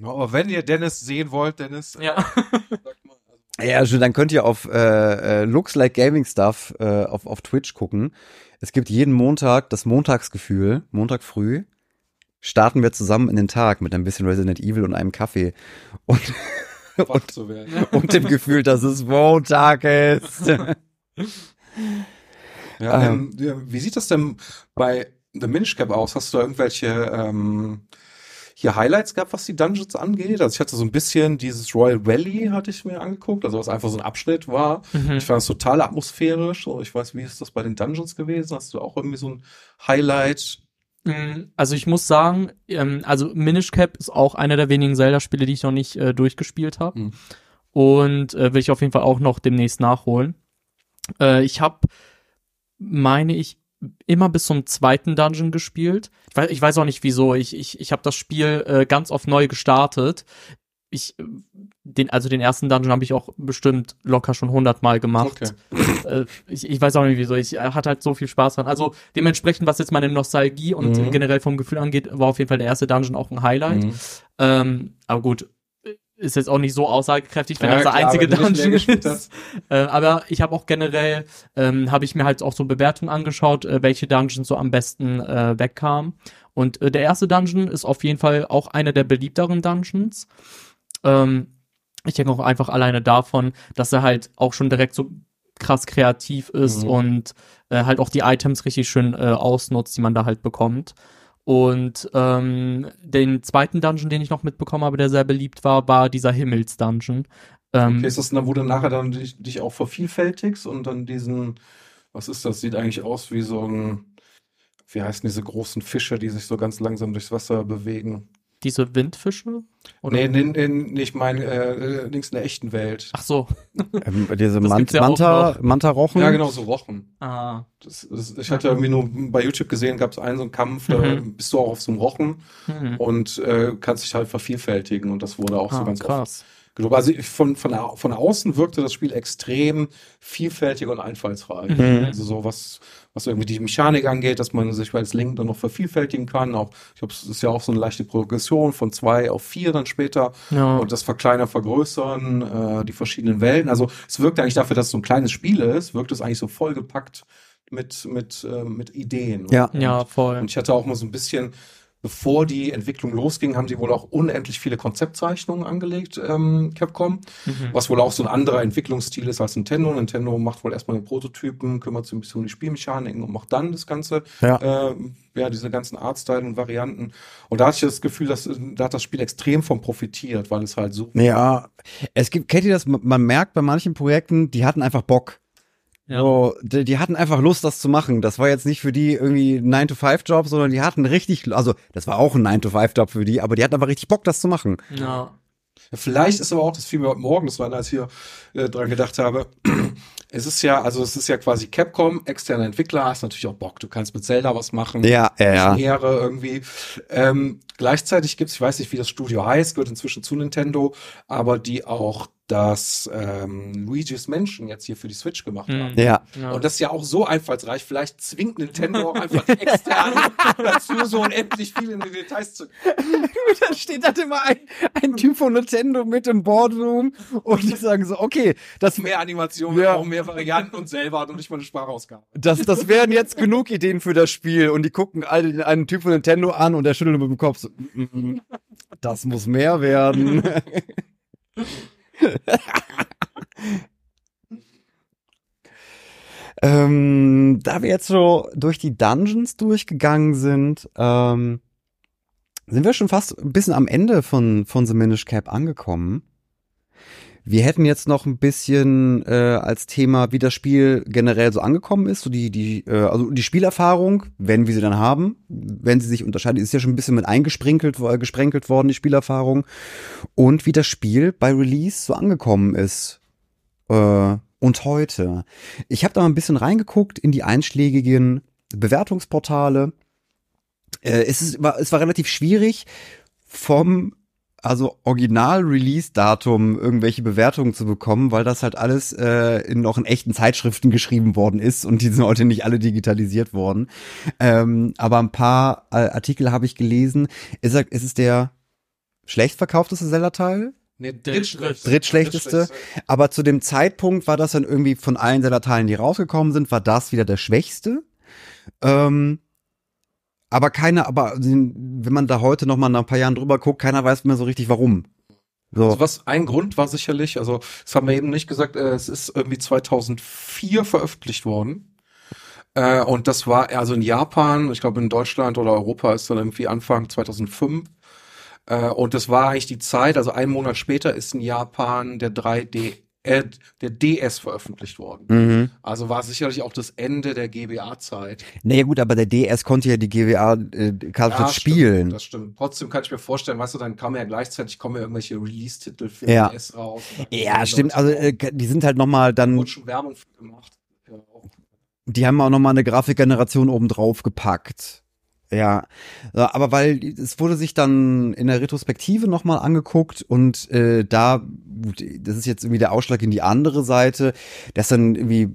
Genau, aber wenn ihr Dennis sehen wollt, Dennis, Ja. sagt mal, also, ja also dann könnt ihr auf äh, äh, Looks Like Gaming Stuff äh, auf, auf Twitch gucken. Es gibt jeden Montag das Montagsgefühl, Montag früh, starten wir zusammen in den Tag mit ein bisschen Resident Evil und einem Kaffee. Und, *laughs* werden. *laughs* und dem Gefühl, dass es Montag ist. *laughs* Ja, Ähm. ähm, ja, wie sieht das denn bei The Minish Cap aus? Hast du da irgendwelche ähm, hier Highlights gehabt, was die Dungeons angeht? Also ich hatte so ein bisschen dieses Royal Valley hatte ich mir angeguckt, also was einfach so ein Abschnitt war. Mhm. Ich fand das total atmosphärisch. Ich weiß, wie ist das bei den Dungeons gewesen? Hast du auch irgendwie so ein Highlight? Mm, Also ich muss sagen, ähm, also Minish Cap ist auch einer der wenigen Zelda-Spiele, die ich noch nicht äh, durchgespielt habe. Mhm. Und äh, will ich auf jeden Fall auch noch demnächst nachholen. Äh, ich habe, meine ich, immer bis zum zweiten Dungeon gespielt. Ich weiß, ich weiß auch nicht wieso. Ich, ich, ich habe das Spiel äh, ganz oft neu gestartet. Ich, äh, den, also den ersten Dungeon habe ich auch bestimmt locker schon hundertmal gemacht. Äh, ich, ich weiß auch nicht wieso. Ich äh, hatte halt so viel Spaß dran. Also dementsprechend, was jetzt meine Nostalgie und Mhm. generell vom Gefühl angeht, war auf jeden Fall der erste Dungeon auch ein Highlight. Mhm. Ähm, aber gut, ist jetzt auch nicht so aussagekräftig, wenn Ja, das der klar, einzige Dungeon ist. Äh, aber ich habe auch generell, ähm, habe ich mir halt auch so Bewertungen angeschaut, äh, welche Dungeons so am besten äh, wegkamen. Und äh, der erste Dungeon ist auf jeden Fall auch einer der beliebteren Dungeons. Ähm, ich denke auch einfach alleine davon, dass er halt auch schon direkt so krass kreativ ist Mhm. und äh, halt auch die Items richtig schön äh, ausnutzt, die man da halt bekommt. Und ähm, den zweiten Dungeon, den ich noch mitbekommen habe, der sehr beliebt war, war dieser Himmels-Dungeon. Ähm, Okay, ist das wo du nachher dann dich, dich auch vervielfältigst und dann diesen, was ist das? Sieht eigentlich aus wie so ein, wie heißen diese großen Fische, die sich so ganz langsam durchs Wasser bewegen? Diese Windfische? Oder? Nee, nee, nee, nee, ich meine, äh, links in der echten Welt. Ach so. *laughs* Ähm, diese Man ja Manta. Manta-Rochen. Ja, genau, so Rochen. Ah. Das, das, ich hatte irgendwie nur bei YouTube gesehen, gab es einen so einen Kampf, da Mhm. bist du auch auf so einem Rochen Mhm. und äh, kannst dich halt vervielfältigen und das wurde auch so Ah, ganz oft Also von, von, von außen wirkte das Spiel extrem vielfältig und einfallsreich. Mhm. Also so was, was irgendwie die Mechanik angeht, dass man sich als Link dann noch vervielfältigen kann. Auch, ich glaube, es ist ja auch so eine leichte Progression von zwei auf vier dann später. Ja. Und das Verkleinern, Vergrößern, äh, die verschiedenen Welten. Also es wirkt eigentlich dafür, dass es so ein kleines Spiel ist, wirkt es eigentlich so vollgepackt mit, mit, äh, mit Ideen. Ja. Und, ja, voll. und ich hatte auch mal so ein bisschen, bevor die Entwicklung losging, haben sie wohl auch unendlich viele Konzeptzeichnungen angelegt, ähm, Capcom. Mhm. Was wohl auch so ein anderer Entwicklungsstil ist als Nintendo. Nintendo macht wohl erstmal den Prototypen, kümmert sich ein bisschen um die Spielmechaniken und macht dann das Ganze, Ja. äh, ja, diese ganzen Artstyle und Varianten. Und da hatte ich das Gefühl, dass da hat das Spiel extrem von profitiert, weil es halt so Ja, es gibt, kennt ihr das? Man merkt bei manchen Projekten, die hatten einfach Bock. Ja. So, die, die hatten einfach Lust, das zu machen. Das war jetzt nicht für die irgendwie ein 9-to-5-Job, sondern die hatten richtig, also das war auch ein 9-to-5-Job für die, aber die hatten einfach richtig Bock, das zu machen. Ja. Vielleicht ist aber auch, das fiel mir heute Morgen, das war, als ich hier äh, dran gedacht habe, *clears throat* es ist ja, also es ist ja quasi Capcom, externer Entwickler, hast natürlich auch Bock, du kannst mit Zelda was machen. Ja, ja, ja. Ehre irgendwie. Ähm, gleichzeitig gibt's, ich weiß nicht, wie das Studio heißt, gehört inzwischen zu Nintendo, aber die auch das ähm, Luigi's Mansion jetzt hier für die Switch gemacht Mhm. haben. Ja. ja. Und das ist ja auch so einfallsreich. Vielleicht zwingt Nintendo auch einfach *laughs* die externen dazu, so unendlich viel in die Details zu *laughs* da steht dann immer ein, ein Typ von Nintendo mit im Boardroom und die sagen so, okay, das, mehr Animationen, Ja. auch mehr Varianten und selber und nicht mal eine Sprachausgabe. das, das wären jetzt genug Ideen für das Spiel und die gucken alle einen Typ von Nintendo an und der schüttelt mit dem Kopf so, mm, mm, das muss mehr werden. *laughs* *laughs* ähm, da wir jetzt so durch die Dungeons durchgegangen sind, ähm, sind wir schon fast ein bisschen am Ende von, von The Minish Cap angekommen. Wir hätten jetzt noch ein bisschen äh, als Thema, wie das Spiel generell so angekommen ist, so die, die, äh, also die Spielerfahrung, wenn wir sie dann haben, wenn sie sich unterscheidet, ist ja schon ein bisschen mit eingesprinkelt, wo- äh, gesprenkelt worden, die Spielerfahrung. Und wie das Spiel bei Release so angekommen ist. Äh, und heute. Ich habe da mal ein bisschen reingeguckt in die einschlägigen Bewertungsportale. Äh, es, ist, war, es war relativ schwierig, vom also Original-Release-Datum irgendwelche Bewertungen zu bekommen, weil das halt alles äh, in noch in echten Zeitschriften geschrieben worden ist und die sind heute nicht alle digitalisiert worden. Ähm, aber ein paar äh, Artikel habe ich gelesen. Ist, er- ist es der schlecht verkaufteste Zelda-Teil? Nee, Drittschlechteste. Drittschlechteste. Aber zu dem Zeitpunkt war das dann irgendwie von allen Zelda-Teilen, die rausgekommen sind, war das wieder der schwächste. Ähm, aber keiner, aber wenn man da heute noch mal nach ein paar Jahren drüber guckt, keiner weiß mehr so richtig warum. So. Also was ein Grund war sicherlich, also das haben wir eben nicht gesagt, äh, es ist irgendwie 2004 veröffentlicht worden. Äh, und das war also in Japan, ich glaube in Deutschland oder Europa ist dann irgendwie Anfang 2005. Äh, und das war eigentlich die Zeit, also einen Monat später ist in Japan der 3D, äh, der DS veröffentlicht worden. Mhm. Also war sicherlich auch das Ende der GBA-Zeit. Naja gut, aber der DS konnte ja die GWA äh, Cartridge spielen. Stimmt, das stimmt. Trotzdem kann ich mir vorstellen, weißt du, dann kamen ja gleichzeitig kommen ja irgendwelche Release-Titel für Ja. DS raus. ja, stimmt. Also äh, die sind halt noch mal Da dann, wurde schon Werbung gemacht. Ja, die haben auch noch mal eine Grafikgeneration oben drauf gepackt. Ja, Ja, aber weil es wurde sich dann in der Retrospektive noch mal angeguckt und äh, da, das ist jetzt irgendwie der Ausschlag in die andere Seite, dass dann irgendwie,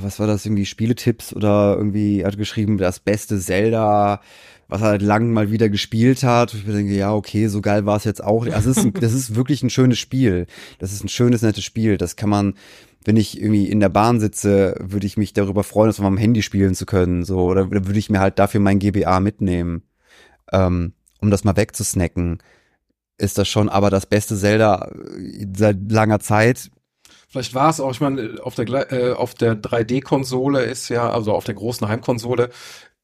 was war das, irgendwie Spieletipps oder irgendwie er hat geschrieben, das beste Zelda, was er halt lang mal wieder gespielt hat. Und ich denke, ja, okay, so geil war es jetzt auch. Also es ist, ein, *laughs* das ist wirklich ein schönes Spiel. Das ist ein schönes, nettes Spiel. Das kann man, wenn ich irgendwie in der Bahn sitze, würde ich mich darüber freuen, das auf meinem Handy spielen zu können. So, oder würde ich mir halt dafür mein GBA mitnehmen, ähm, um das mal wegzusnacken. Ist das schon aber das beste Zelda äh, seit langer Zeit? Vielleicht war es auch, ich meine, auf der, äh, auf der 3D-Konsole ist ja, also auf der großen Heimkonsole,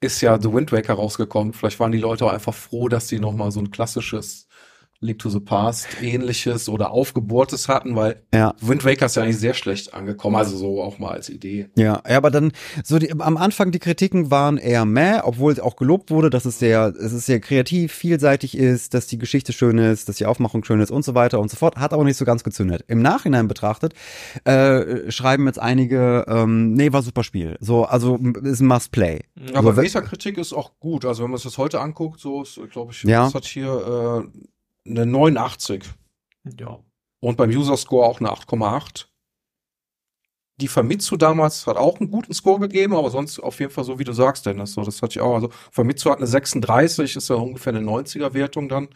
ist ja The Wind Waker rausgekommen. Vielleicht waren die Leute auch einfach froh, dass sie nochmal so ein klassisches Link to the Past ähnliches oder aufgebohrtes hatten, weil Ja. Wind Waker ist ja eigentlich sehr schlecht angekommen, also so auch mal als Idee. Ja, ja, aber dann so die, am Anfang die Kritiken waren eher meh, obwohl es auch gelobt wurde, dass es sehr, es ist sehr kreativ, vielseitig ist, dass die Geschichte schön ist, dass die Aufmachung schön ist und so weiter und so fort. Hat aber nicht so ganz gezündet. Im Nachhinein betrachtet äh, schreiben jetzt einige, ähm, nee, war super Spiel. So, also ist ein Must-Play. Aber wenn- Metakritik ist auch gut. Also wenn man sich das heute anguckt, so glaube ich, Ja. das hat hier äh, eine 89 Ja. und beim User Score auch eine 8,8. Die Famitsu damals hat auch einen guten Score gegeben, aber sonst auf jeden Fall so, wie du sagst, Dennis. So, das hatte ich auch. Also Famitsu hat eine 36, ist ja ungefähr eine 90er Wertung dann.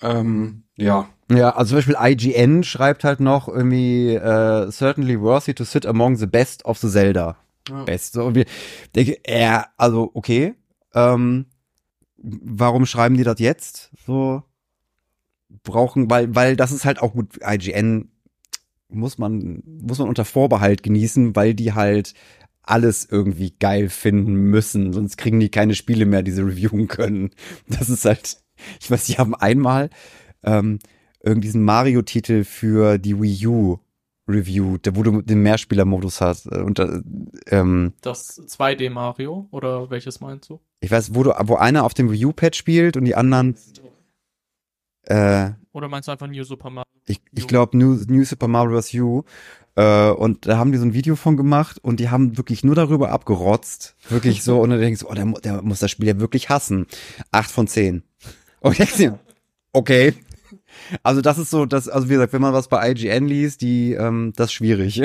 Ähm, ja. Ja, also zum Beispiel IGN schreibt halt noch irgendwie äh, certainly worthy to sit among the best of the Zelda. Ja. Best. So, und wir denke, äh, also okay. Ähm, warum schreiben die das jetzt? So brauchen, weil, weil das ist halt auch gut. IGN muss man muss man unter Vorbehalt genießen, weil die halt alles irgendwie geil finden müssen, sonst kriegen die keine Spiele mehr, die sie reviewen können. Das ist halt, ich weiß, die haben einmal ähm, irgendwie diesen Mario-Titel für die Wii U reviewed, wo du den Mehrspieler-Modus hast. äh, Und äh, ähm, Das 2D Mario oder welches meinst du? ich weiß, wo du, wo einer auf dem Wii U-Pad spielt und die anderen äh, Oder meinst du einfach New Super Mario? ich, ich glaube New, New Super Mario Bros. U. Äh, und da haben die so ein Video von gemacht und die haben wirklich nur darüber abgerotzt. Wirklich so. Und dann denkst du, oh, der, der muss das Spiel ja wirklich hassen. Acht von zehn. Dir, okay. Also das ist so, das, also wie gesagt, wenn man was bei IGN liest, die, ähm, das ist schwierig.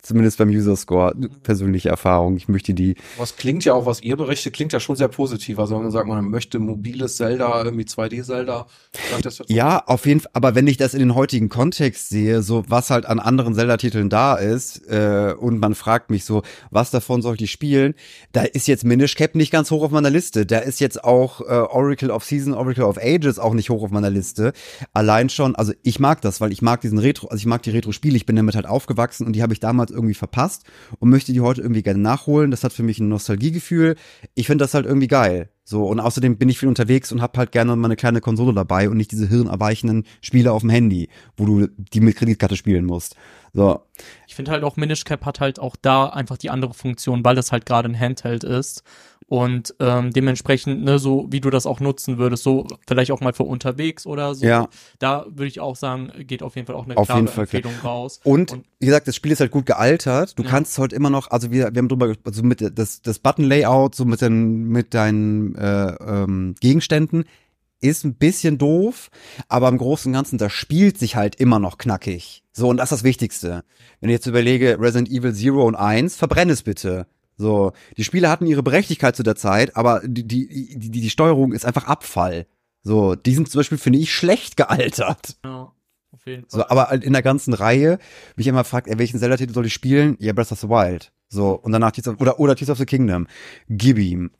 Zumindest beim User Score. Persönliche Erfahrung. Ich möchte die. Was klingt ja auch, was ihr berichtet, klingt ja schon sehr positiv. Also wenn man sagt, man möchte mobiles Zelda, irgendwie 2D-Zelda. dann das jetzt- Ja, auf jeden Fall. Aber wenn ich das in den heutigen Kontext sehe, so was halt an anderen Zelda-Titeln da ist, äh, und man fragt mich so, was davon soll ich spielen, da ist jetzt Minish Cap nicht ganz hoch auf meiner Liste. Da ist jetzt auch äh, Oracle of Season, Oracle of Ages auch nicht hoch auf meiner Liste. Allein schon, also ich mag das, weil ich mag diesen Retro, also ich mag die Retro-Spiele, ich bin damit halt aufgewachsen und die habe ich damals irgendwie verpasst und möchte die heute irgendwie gerne nachholen. Das hat für mich ein Nostalgiegefühl. Ich finde das halt irgendwie geil. So, und außerdem bin ich viel unterwegs und hab halt gerne mal eine kleine Konsole dabei und nicht diese hirnerweichenden Spiele auf dem Handy, wo du die mit Kreditkarte spielen musst. So, Ich finde halt auch Minish Cap hat halt auch da einfach die andere Funktion, weil das halt gerade ein Handheld ist und ähm, dementsprechend, ne, so wie du das auch nutzen würdest, so vielleicht auch mal für unterwegs oder so. Ja. Da würde ich auch sagen, geht auf jeden Fall auch eine Auf klare jeden Fall. Empfehlung raus. Und, Und- wie gesagt, das Spiel ist halt gut gealtert. Du Ja. kannst halt immer noch, also wir, wir haben drüber, also mit das, das Button-Layout, so mit den, mit deinen äh, ähm, Gegenständen, ist ein bisschen doof, aber im Großen und Ganzen, das spielt sich halt immer noch knackig. So, und das ist das Wichtigste. Wenn ich jetzt überlege, Resident Evil Zero und 1, verbrenn es bitte. So, die Spiele hatten ihre Berechtigkeit zu der Zeit, aber die, die, die, die Steuerung ist einfach Abfall. So, die sind zum Beispiel, finde ich, schlecht gealtert. Ja, auf jeden Fall. So, aber halt in der ganzen Reihe, mich immer fragt, ey, welchen Zelda-Titel soll ich spielen? Ja, Breath of the Wild. So, und danach Tears of, oder, oder Tears of the Kingdom. Gib ihm.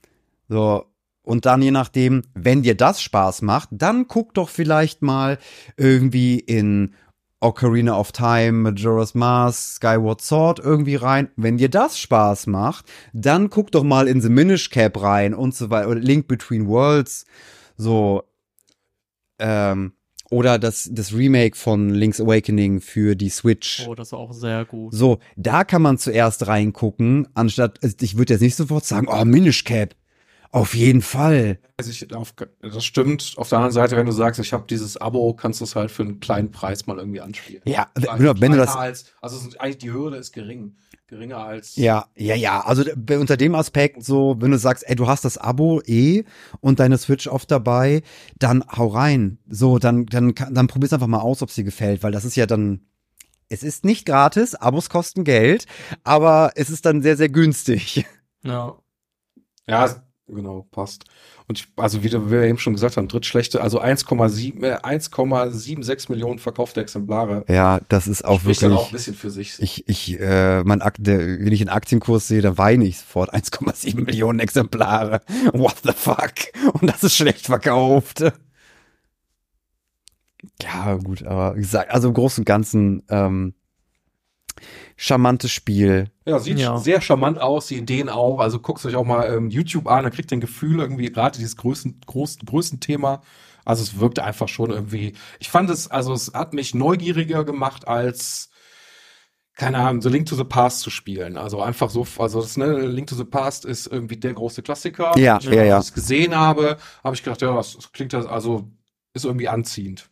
So, und dann je nachdem, wenn dir das Spaß macht, dann guck doch vielleicht mal irgendwie in Ocarina of Time, Majora's Mask, Skyward Sword irgendwie rein. Wenn dir das Spaß macht, dann guck doch mal in The Minish Cap rein und so weiter. Oder Link Between Worlds. So, ähm, oder das, das Remake von Link's Awakening für die Switch. Oh, das ist auch sehr gut. So, da kann man zuerst reingucken, anstatt, also ich würde jetzt nicht sofort sagen, oh, Minish Cap. Auf jeden Fall. Also ich, auf, das stimmt. Auf der anderen Seite, wenn du sagst, ich habe dieses Abo, kannst du es halt für einen kleinen Preis mal irgendwie anspielen. Ja, Also wenn du- wenn du das, Als, also eigentlich die Hürde ist gering. Geringer als. ja, ja, ja, also unter dem Aspekt so, wenn du sagst, ey, du hast das Abo eh und deine Switch oft dabei, dann hau rein. So, dann, dann, kann- dann probier's einfach mal aus, ob sie gefällt, weil das ist ja dann, es ist nicht gratis, Abos kosten Geld, aber es ist dann sehr, sehr günstig. Ja. Ja, es- genau, passt. Und ich, also wie, wir eben schon gesagt haben, drittschlechte, also 1,7, äh, 1,76 Millionen verkaufte Exemplare. Ja, das ist auch Spricht dann wirklich. auch ein bisschen für sich. Ich, ich, äh, mein Akt, der, wenn ich einen Aktienkurs sehe, dann weine ich sofort. 1,7 Millionen Exemplare. What the fuck? Und das ist schlecht verkauft. Ja, gut, aber wie gesagt, also im Großen und Ganzen, ähm, charmantes Spiel. Ja, sieht Ja. sehr charmant aus, die Ideen auch. Also guckt euch auch mal ähm, YouTube an, da kriegt ihr ein Gefühl irgendwie, gerade dieses größten, großen, größten Thema. Also es wirkte einfach schon irgendwie. Ich fand es, also es hat mich neugieriger gemacht als keine Ahnung, so Link to the Past zu spielen. Also einfach so, also das ne, Link to the Past ist irgendwie der große Klassiker. Ja, ja, ja. Als ich es gesehen habe, habe ich gedacht, ja, das, das klingt das, also ist irgendwie anziehend.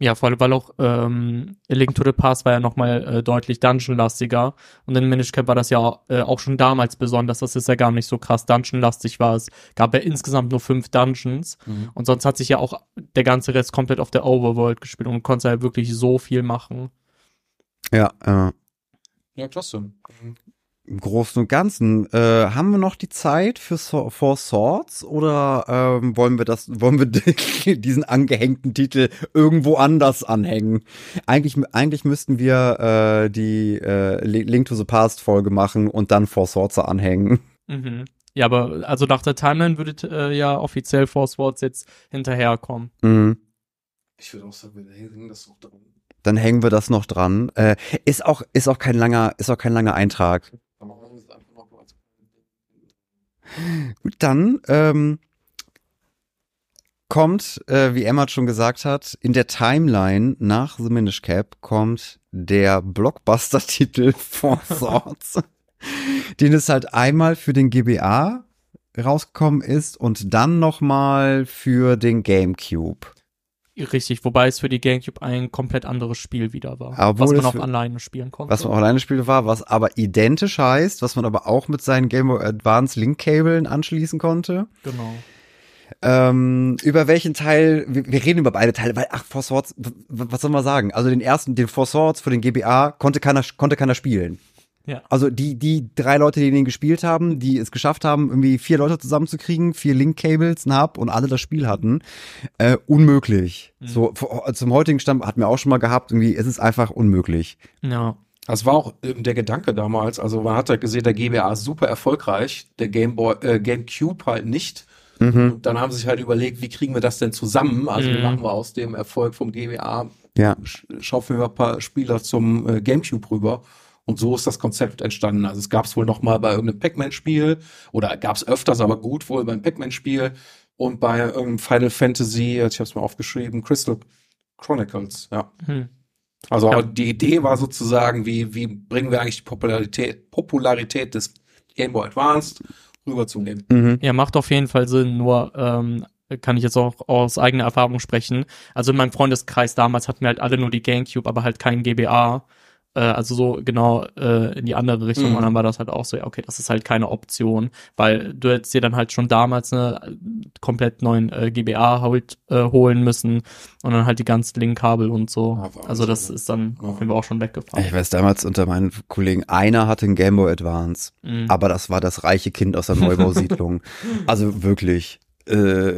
Ja, vor allem, weil auch ähm, Link to the Past war ja nochmal äh, deutlich Dungeon-lastiger. Und in Minish Cap war das ja äh, auch schon damals besonders, dass es ja gar nicht so krass Dungeon-lastig war. Es gab ja insgesamt nur fünf Dungeons. Und sonst hat sich ja auch der ganze Rest komplett auf der Overworld gespielt und konnte ja wirklich so viel machen. Ja, äh, Ja, klasse. Im Großen und Ganzen. Äh, haben wir noch die Zeit für so Four Swords oder ähm, wollen wir das, wollen wir *laughs* diesen angehängten Titel irgendwo anders anhängen? Eigentlich, eigentlich müssten wir äh, die äh, Link to the Past Folge machen und dann Four Swords da anhängen. Mhm. Ja, aber also nach der Timeline würde äh, ja offiziell Force Wars jetzt hinterherkommen. Mhm. Ich würde auch sagen, wir hängen das noch dran. Dann hängen wir das noch dran. Äh, ist auch, ist auch kein langer, ist auch kein langer Eintrag. Aber machen wir es einfach noch kurz. Gut, dann ähm, kommt, äh, wie Emma schon gesagt hat, in der Timeline nach The Minish Cap kommt der Blockbuster-Titel *laughs* Four Swords, den es halt einmal für den GBA rausgekommen ist und dann nochmal für den GameCube. Richtig, wobei es für die GameCube ein komplett anderes Spiel wieder war, Obwohl was man auch für- alleine spielen konnte. Was man auch alleine spielen war, was aber identisch heißt, was man aber auch mit seinen Game Boy Advance Link-Cabeln anschließen konnte. genau. Ähm, über welchen Teil, wir, wir reden über beide Teile, weil, ach, Four Swords, was soll man sagen? Also den ersten, den Four Swords für den GBA konnte keiner, konnte keiner spielen. Ja. Also die, die drei Leute, die den gespielt haben, die es geschafft haben, irgendwie vier Leute zusammenzukriegen, vier Link-Cables, einen Hub und alle das Spiel hatten, äh, unmöglich. Mhm. So, vor- zum heutigen Stand hatten wir auch schon mal gehabt, irgendwie, es ist einfach unmöglich. Ja. Das war auch ähm, der Gedanke damals. Also man hat ja gesehen, der GBA ist super erfolgreich, der Game Boy, äh, GameCube halt nicht. Mhm. Und dann haben sie sich halt überlegt, wie kriegen wir das denn zusammen? Also wie Mhm. machen wir aus dem Erfolg vom GBA, Ja. sch- schaufeln wir ein paar Spieler zum äh, GameCube rüber. Und so ist das Konzept entstanden. Also es gab es wohl noch mal bei irgendeinem Pac-Man-Spiel oder gab es öfters, aber gut wohl beim Pac-Man-Spiel und bei irgendeinem Final Fantasy, ich habe es mal aufgeschrieben, Crystal Chronicles, ja. Hm. Also Ja. die Idee war sozusagen, wie, wie bringen wir eigentlich die Popularität, Popularität des Game Boy Advanced rüber zum Game. Mhm. Ja, macht auf jeden Fall Sinn, nur ähm, kann ich jetzt auch aus eigener Erfahrung sprechen. Also in meinem Freundeskreis damals hatten wir halt alle nur die GameCube, aber halt kein GBA. Äh, also so genau äh, in die andere Richtung. Mhm. Und dann war das halt auch so, ja, okay, das ist halt keine Option, weil du hättest dir dann halt schon damals eine komplett neuen äh, GBA halt, äh, holen müssen und dann halt die ganzen Link-Kabel und so. Ah, Wahnsinn. also das ist dann Ja. auf jeden Fall auch schon weggefallen. Ich weiß damals unter meinen Kollegen, einer hatte einen Game Boy Advance, Mhm. aber das war das reiche Kind aus der Neubausiedlung. *laughs* also wirklich, äh,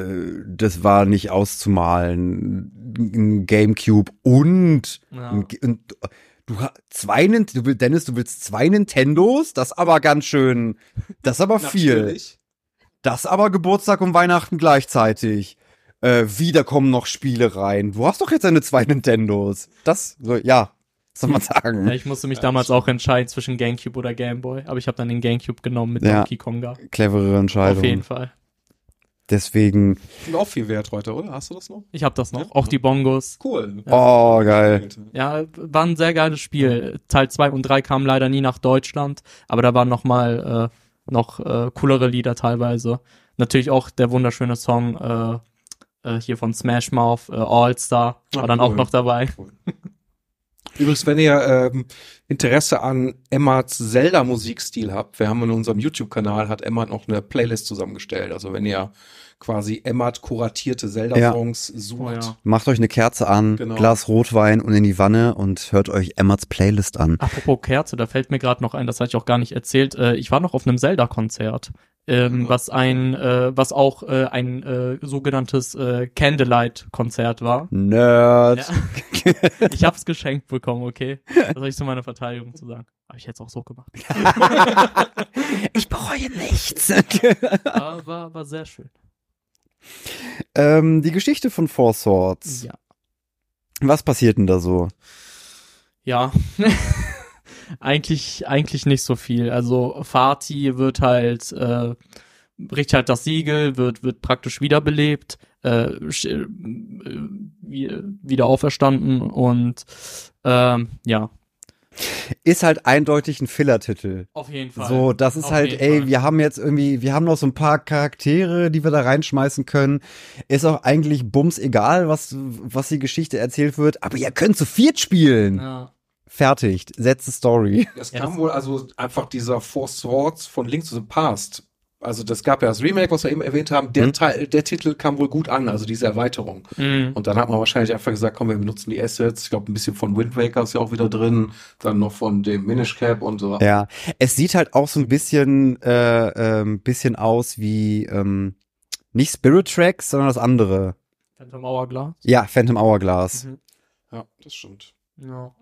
das war nicht auszumalen. Ein Gamecube und, Ja. ein, und du ha- zwei, du willst, Dennis, du willst zwei Nintendos? Das aber ganz schön, das aber viel. Natürlich. Das aber Geburtstag und Weihnachten gleichzeitig. Äh, wieder kommen noch Spiele rein. Du hast doch jetzt deine zwei Nintendos. Das, so, ja, was soll man sagen? Ja, ich musste mich Ja, damals auch entscheiden zwischen GameCube oder Game Boy, aber ich habe dann den GameCube genommen mit Ja. Donkey Konga. Clevere Entscheidung. Auf jeden Fall. Deswegen, Sind auch viel wert heute, oder? Hast du das noch? Ich habe das noch. Ja. Auch die Bongos. Cool. oh, geil. Ja, war ein sehr geiles Spiel. Teil 2 und 3 kamen leider nie nach Deutschland, aber da waren noch mal äh, noch äh, coolere Lieder teilweise. Natürlich auch der wunderschöne Song äh, äh, hier von Smash Mouth, äh, All Star, war Ah, dann cool. auch noch dabei. *laughs* Übrigens, wenn ihr ähm, Interesse an Emmas Zelda-Musikstil habt, wir haben in unserem YouTube-Kanal, hat Emma noch eine Playlist zusammengestellt. Also wenn ihr quasi Emmat kuratierte Zelda-Songs sucht. Oh ja. Macht euch eine Kerze an, Genau. Glas Rotwein und in die Wanne und hört euch Emmats Playlist an. Apropos Kerze, da fällt mir gerade noch ein, das hatte ich auch gar nicht erzählt. Äh, ich war noch auf einem Zelda-Konzert, ähm, was ein, äh, was auch äh, ein äh, sogenanntes äh, Candlelight-Konzert war. Nerd. Ja. *laughs* Ich hab's geschenkt bekommen, okay? Das soll ich zu meiner Verteidigung zu sagen. Habe ich jetzt auch so gemacht. *laughs* Ich bereue nichts. *laughs* Aber war, war sehr schön. ähm, die Geschichte von Four Swords. Ja. Was passiert denn da so? Ja. Eigentlich, eigentlich nicht so viel. Also Fatih wird halt, äh, bricht halt das Siegel, wird, wird praktisch wiederbelebt, äh, äh, wie- wieder auferstanden und ähm, ja, Ist halt eindeutig ein Filler-Titel. auf jeden Fall. So, das ist Auf halt, ey, Fall. wir haben jetzt irgendwie, wir haben noch so ein paar Charaktere, die wir da reinschmeißen können. Ist auch eigentlich bums egal, was, was die Geschichte erzählt wird, aber ihr könnt zu viert spielen. Ja. Fertig, setze Story. Es Ja, kam wohl also einfach dieser Four Swords von Link to the Past. Also das gab ja das Remake, was wir eben erwähnt haben. Der Hm. Teil, der Titel kam wohl gut an, also diese Erweiterung. Mhm. Und dann hat man wahrscheinlich einfach gesagt, komm, wir benutzen die Assets. Ich glaube, ein bisschen von Wind Waker ist ja auch wieder drin. Dann noch von dem Minish Cap und so. Ja, es sieht halt auch so ein bisschen, äh, ähm, bisschen aus wie, ähm, nicht Spirit Tracks, sondern das andere. Phantom Hourglass. Ja, Phantom Hourglass. Mhm. Ja, das stimmt. Ja.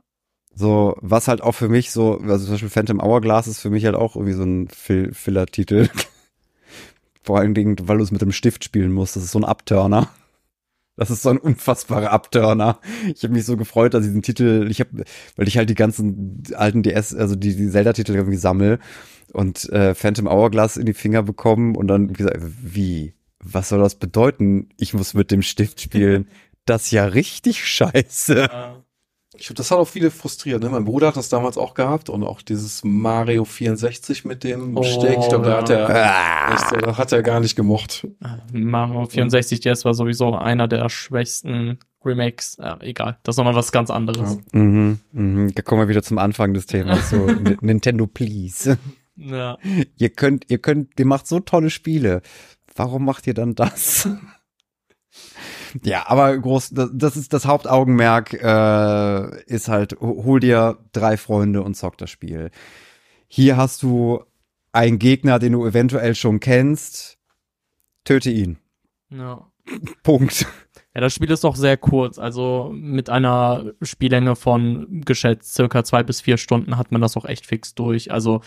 So, was halt auch für mich so, also zum Beispiel Phantom Hourglass ist für mich halt auch irgendwie so ein Fill Filler-Titel. *laughs* Vor allen Dingen, weil du es mit dem Stift spielen musst. Das ist so ein Abturner. Das ist so ein unfassbarer Abturner. Ich habe mich so gefreut, dass ich diesen Titel, ich habe, weil ich halt die ganzen alten DS, also die, die Zelda-Titel irgendwie sammel und äh, Phantom Hourglass in die Finger bekommen und dann wie gesagt, wie, was soll das bedeuten? Ich muss mit dem Stift spielen. Das ist ja richtig scheiße. Äh, Ich glaube, das hat auch viele frustriert. Ne? Mein Bruder hat das damals auch gehabt und auch dieses Mario 64 mit dem Oh, Besteck. Ich glaube, da ja. hat er, Ah. echt, da hat er gar nicht gemocht. Mario 64 DS war sowieso einer der schwächsten Remakes. Ja, egal, das ist nochmal was ganz anderes. Mhm, mhm. Da kommen wir wieder zum Anfang des Themas. So, *laughs* Nintendo, please. Ja. Ihr könnt, ihr könnt, ihr macht so tolle Spiele. Warum macht ihr dann das? Ja, aber groß, das, das ist das Hauptaugenmerk, äh, ist halt, ho- hol dir drei Freunde und zock das Spiel. Hier hast du einen Gegner, den du eventuell schon kennst. Töte ihn. ja. *laughs* Punkt. Ja, das Spiel ist doch sehr kurz. Also mit einer Spiellänge von geschätzt circa zwei bis vier Stunden hat man das auch echt fix durch. Also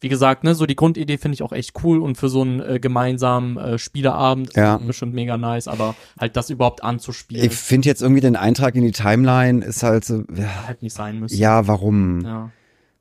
wie gesagt, ne, so die Grundidee finde ich auch echt cool und für so einen äh, gemeinsamen äh, Spieleabend Ja. ist bestimmt mega nice, aber halt das überhaupt anzuspielen, Ich finde jetzt irgendwie den Eintrag in die Timeline ist halt so, ja, halt nicht sein müssen. ja warum? Ja,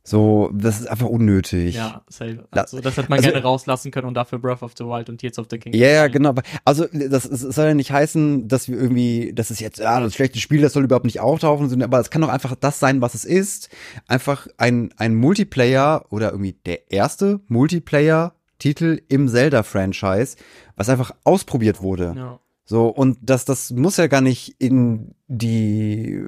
So, das ist einfach unnötig. ja safe. Also das hätte man also- gerne rauslassen können und dafür Breath of the Wild und Tears of the Kingdom. Ja, ja, genau. Also das, es soll ja nicht heißen, dass wir irgendwie, das ist jetzt, ja, das schlechte Spiel, das soll überhaupt nicht auftauchen, aber es kann doch einfach das sein, was es ist. Einfach ein, ein Multiplayer oder irgendwie der erste Multiplayer-Titel im Zelda-Franchise, was einfach ausprobiert wurde. Ja. So, und das, das muss ja gar nicht in die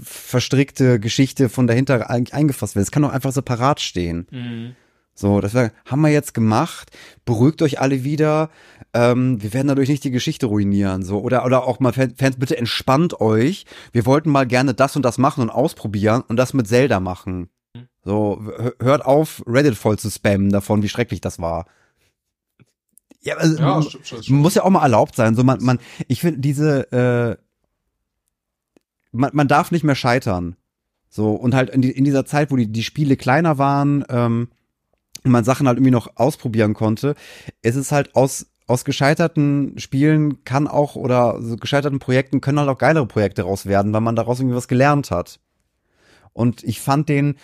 verstrickte Geschichte von dahinter ein- eingefasst werden. Es kann doch einfach separat stehen. Mhm. So, das wär, haben wir jetzt gemacht. Beruhigt euch alle wieder. Ähm, wir werden dadurch nicht die Geschichte ruinieren. So, oder, oder auch mal Fan- Fans, bitte entspannt euch. Wir wollten mal gerne das und das machen und ausprobieren und das mit Zelda machen. So, hö- hört auf, Reddit voll zu spammen davon, wie schrecklich das war. Ja, also, Ja, stimmt schon. muss ja auch mal erlaubt sein. So, man, man, ich finde diese, äh, man, man darf nicht mehr scheitern. So, und halt in, die, in dieser Zeit, wo die, die Spiele kleiner waren, ähm, und man Sachen halt irgendwie noch ausprobieren konnte, ist es halt aus, aus gescheiterten Spielen kann auch, oder so gescheiterten Projekten können halt auch geilere Projekte raus werden, weil man daraus irgendwie was gelernt hat. Und ich fand den,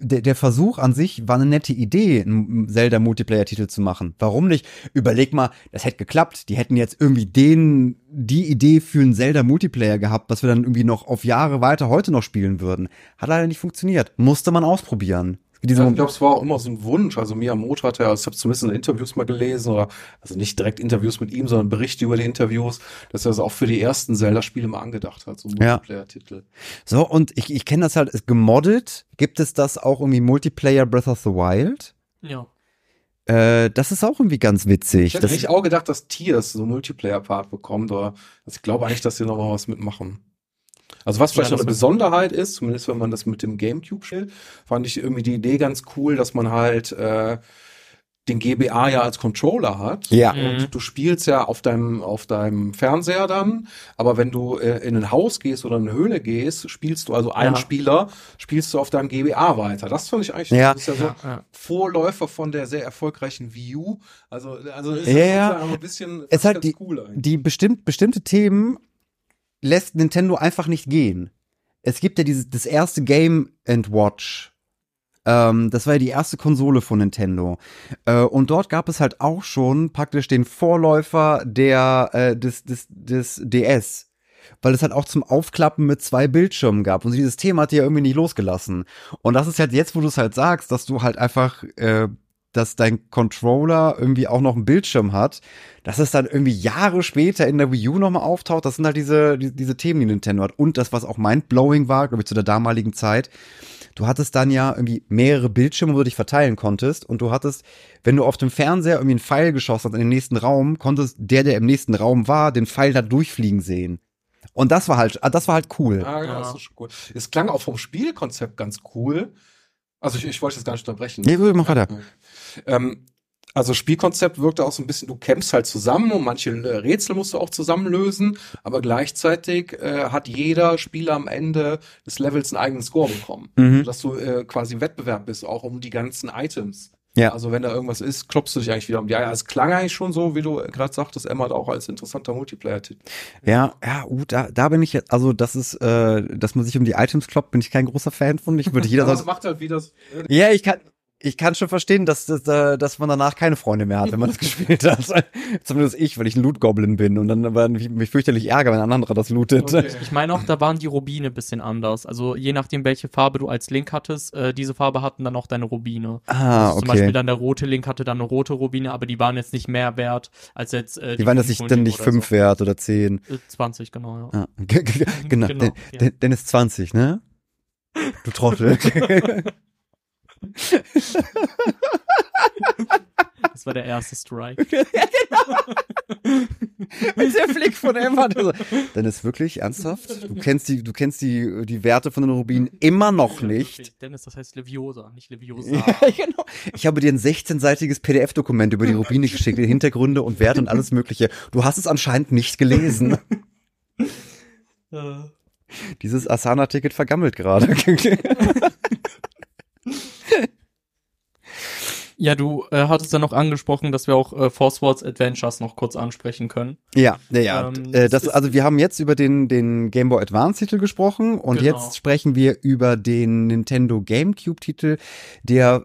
der, der Versuch an sich war eine nette Idee, einen Zelda-Multiplayer-Titel zu machen. Warum nicht? Überleg mal, das hätte geklappt. Die hätten jetzt irgendwie den, die Idee für einen Zelda-Multiplayer gehabt, was wir dann irgendwie noch auf Jahre weiter heute noch spielen würden. Hat leider nicht funktioniert. Musste man ausprobieren. Diese Ja, ich glaube, es war auch immer so ein Wunsch. Also Miyamoto hat ja, ich habe zumindest in Interviews mal gelesen, oder also nicht direkt Interviews mit ihm, sondern Berichte über die Interviews, dass er das auch für die ersten Zelda-Spiele mal angedacht hat, so Ja. Multiplayer-Titel. So, und ich, ich kenne das halt, gemoddet. Gibt es das auch irgendwie Multiplayer Breath of the Wild? Ja. Äh, das ist auch irgendwie ganz witzig. Ich hätte eigentlich auch gedacht, dass Tears so Multiplayer-Part bekommt, aber also ich glaube eigentlich, dass sie noch mal was mitmachen. Also was vielleicht Ja, noch eine Besonderheit ist, zumindest wenn man das mit dem Gamecube spielt, fand ich irgendwie die Idee ganz cool, dass man halt äh, den GBA ja als Controller hat. Ja. Mhm. Und du spielst ja auf deinem, auf deinem Fernseher dann, aber wenn du äh, in ein Haus gehst oder in eine Höhle gehst, spielst du also einen Ja. Spieler, spielst du auf deinem GBA weiter. Das fand ich eigentlich, Ja. das ist ja so Ja, ja. Vorläufer von der sehr erfolgreichen Wii U. Also, also ist Ja, ja. ein bisschen Es hat ganz die- cool eigentlich. die bestimmt, bestimmte Themen lässt Nintendo einfach nicht gehen. Es gibt ja dieses, das erste Game and Watch. Ähm, das war ja die erste Konsole von Nintendo. Äh, und dort gab es halt auch schon praktisch den Vorläufer der, äh, des, des, des DS. Weil es halt auch zum Aufklappen mit zwei Bildschirmen gab. Und dieses Thema hat die ja irgendwie nicht losgelassen. Und das ist halt jetzt, wo du es halt sagst, dass du halt einfach, äh, dass dein Controller irgendwie auch noch einen Bildschirm hat, dass es dann irgendwie Jahre später in der Wii U nochmal auftaucht. Das sind halt diese, die, diese Themen, die Nintendo hat. Und das, was auch mindblowing war, glaube ich, zu der damaligen Zeit. Du hattest dann ja irgendwie mehrere Bildschirme, wo du dich verteilen konntest. Und du hattest, wenn du auf dem Fernseher irgendwie einen Pfeil geschossen hast in den nächsten Raum, konntest der, der im nächsten Raum war, den Pfeil da durchfliegen sehen. Und das war halt, das war halt cool. Ah, ja, Ja. das ist schon cool. Es klang auch vom Spielkonzept ganz cool. Also ich, ich wollte das gar nicht unterbrechen. Nee, mach weiter. Ähm, also Spielkonzept wirkte auch so ein bisschen, du kämpfst halt zusammen und manche Rätsel musst du auch zusammen lösen, aber gleichzeitig äh, hat jeder Spieler am Ende des Levels einen eigenen Score bekommen. Mhm. Sodass du äh, quasi im Wettbewerb bist, auch um die ganzen Items. Ja. Also wenn da irgendwas ist, klopfst du dich eigentlich wieder um die Eier. Es klang eigentlich schon so, wie du äh, gerade sagtest, Emma, auch als interessanter Multiplayer-Titel. Ja, ja, uh, da, da bin ich jetzt, also das ist, äh, dass man sich um die Items kloppt, bin ich kein großer Fan von. Ich würde *laughs* jeder es macht halt wieder so, ja, ich kann, ich kann schon verstehen, dass, dass, äh, dass man danach keine Freunde mehr hat, wenn man das *laughs* gespielt hat. Zumindest ich, weil ich ein Loot-Goblin bin und dann aber mich fürchterlich ärger, wenn ein anderer das lootet. Okay. Ich meine auch, da waren die Rubine ein bisschen anders. Also je nachdem, welche Farbe du als Link hattest, äh, diese Farbe hatten dann auch deine Rubine. Ah, also zum Beispiel okay. dann der rote Link hatte dann eine rote Rubine, aber die waren jetzt nicht mehr wert als jetzt äh, Die waren jetzt nicht, dann nicht fünf wert oder zehn. So. Äh, 20, genau, ja. Ah, *laughs* genau, *laughs* Genau, Den- ja. Den- Dennis 20, ne? Du Trottel. Das war der erste Strike. *laughs* *laughs* Mit der Flick von Emma. *laughs* Dennis, wirklich? Ernsthaft? Du kennst die, du kennst die, die Werte von den Rubinen immer noch nicht. Dennis, das heißt Leviosa, nicht Leviosa. Ja, genau. Ich habe dir ein 16-seitiges PDF-Dokument über die Rubine geschickt, die Hintergründe und Werte und alles Mögliche. Du hast es anscheinend nicht gelesen. Dieses Asana-Ticket vergammelt gerade. Ja, du äh, hattest ja noch angesprochen, dass wir auch äh, Force Wars Adventures noch kurz ansprechen können. Ja, ja, ja. Ähm, äh, das also wir haben jetzt über den, den Game Boy Advance Titel gesprochen und Genau. jetzt sprechen wir über den Nintendo GameCube Titel, der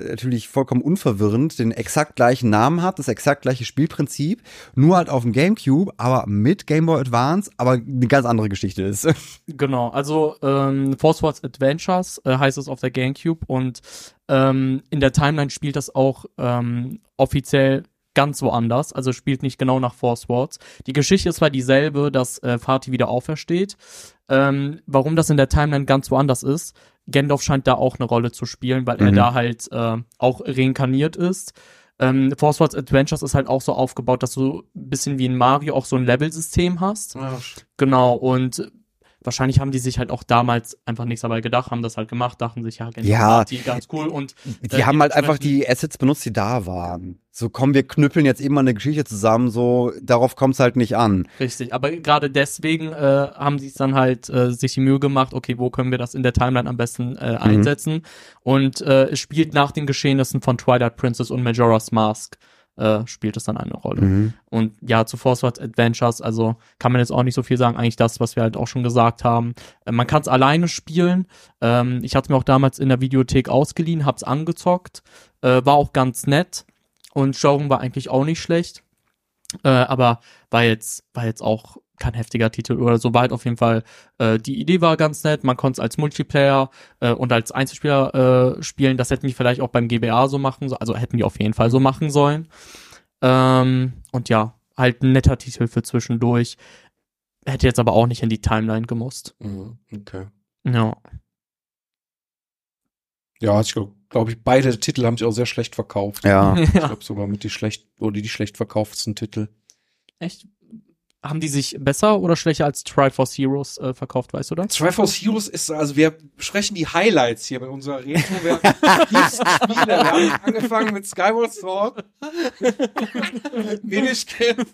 äh, natürlich vollkommen unverwirrend den exakt gleichen Namen hat, das exakt gleiche Spielprinzip, nur halt auf dem GameCube, aber mit Game Boy Advance, aber eine ganz andere Geschichte ist. Genau, also ähm, Force Wars Adventures äh, heißt es auf der GameCube und ähm, in der Timeline spielt das auch ähm, offiziell ganz woanders, also spielt nicht genau nach Four Swords. Die Geschichte ist zwar dieselbe, dass äh, Fatih wieder aufersteht. Ähm, warum das in der Timeline ganz woanders ist, Gandalf scheint da auch eine Rolle zu spielen, weil er Mhm. da halt äh, auch reinkarniert ist. Ähm, Four Swords Adventures ist halt auch so aufgebaut, dass du ein bisschen wie in Mario auch so ein Level-System hast. Ja, Genau, und wahrscheinlich haben die sich halt auch damals einfach nichts dabei gedacht, haben das halt gemacht, dachten sich, ja, Gandalf Ja. Party, ganz cool und Die Äh, haben halt einfach die Assets benutzt, die da waren. So, komm, wir knüppeln jetzt eben mal eine Geschichte zusammen, so, darauf kommt es halt nicht an. Richtig, aber gerade deswegen äh, haben sie es dann halt äh, sich die Mühe gemacht, okay, wo können wir das in der Timeline am besten äh, einsetzen? Und äh, es spielt nach den Geschehnissen von Twilight Princess und Majora's Mask äh, spielt es dann eine Rolle. Mhm. Und ja, zu Force Wars Adventures, also kann man jetzt auch nicht so viel sagen, eigentlich das, was wir halt auch schon gesagt haben. Äh, man kann es alleine spielen. Ähm, ich hatte es mir auch damals in der Videothek ausgeliehen, hab's angezockt, äh, war auch ganz nett und Showroom war eigentlich auch nicht schlecht. Äh, aber war jetzt, war jetzt auch kein heftiger Titel oder so, war halt auf jeden Fall, äh, die Idee war ganz nett, man konnte es als Multiplayer äh, und als Einzelspieler äh, spielen, das hätten die vielleicht auch beim GBA so machen, so, also hätten die auf jeden Fall so machen sollen. Ähm, und ja, halt ein netter Titel für zwischendurch. Hätte jetzt aber auch nicht in die Timeline gemusst. Mhm, Okay. Ja. Ja, ich glaube, glaub ich, beide Titel haben sich auch sehr schlecht verkauft. Ja. Ich *laughs* ja. glaube sogar mit die schlecht oder die schlecht verkauftesten Titel. Echt? Haben die sich besser oder schlechter als Triforce Heroes äh, verkauft, weißt du das? Triforce Heroes ist, also wir besprechen die Highlights hier bei unserer Retro. Wir, liebsten Spiele. wir haben angefangen mit Skyward Sword. Minish Cap.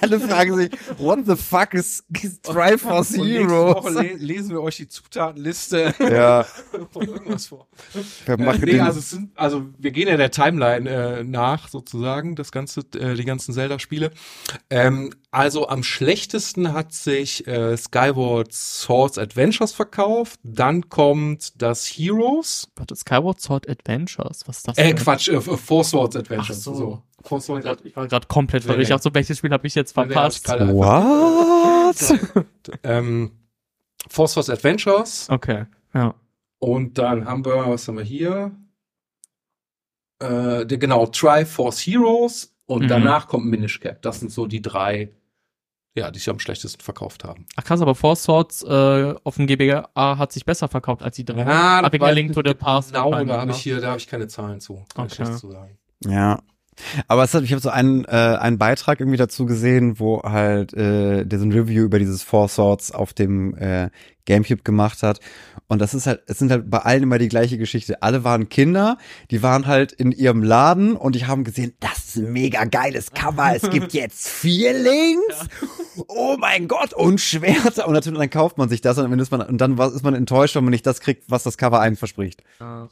Alle fragen sich, what the fuck is, is Triforce Und nächste Woche Heroes? le lesen wir euch die Zutatenliste Ja, von irgendwas vor. wir Äh, nee, also, sind, also wir gehen ja der Timeline äh, nach, sozusagen, das ganze, äh, die ganzen Zelda-Spiele. Ähm, also am schlechtesten hat sich äh, Skyward Swords Adventures verkauft. Dann kommt das Heroes. Warte, Skyward Sword Adventures, was ist das? Äh, denn? Quatsch, äh, Four Swords Adventures. Ach so. Four Swords Ich war gerade komplett Nee, verrückt. Ich nee. dachte, so welches Spiel habe ich jetzt Nee, nee, verpasst? alles klar. what? ähm, Four Swords Adventures. Okay, ja. Und dann haben wir, was haben wir hier? Äh, der, genau, Triforce Heroes und Mhm. danach kommt Minish Cap. Das sind so die drei, ja, die sich am schlechtesten verkauft haben. Ach krass, aber Four Swords äh, auf dem GBA hat sich besser verkauft als die drei. Ja, ich mir Link to the Past Genau, da habe ne? ich hier, da habe ich keine Zahlen zu. Kann ich Okay. nichts zu sagen. Ja. Aber es hat, ich habe so einen, äh, einen Beitrag irgendwie dazu gesehen, wo halt äh, der so ein Review über dieses Four Swords auf dem äh, Gamecube gemacht hat. Und das ist halt, es sind halt bei allen immer die gleiche Geschichte. Alle waren Kinder, die waren halt in ihrem Laden und die haben gesehen, das ist ein mega geiles Cover. Es gibt *laughs* jetzt vier Links. Oh mein Gott, und Schwerter. Und natürlich dann kauft man sich das und dann ist man, und dann ist man enttäuscht, wenn man nicht das kriegt, was das Cover einem verspricht. Ja.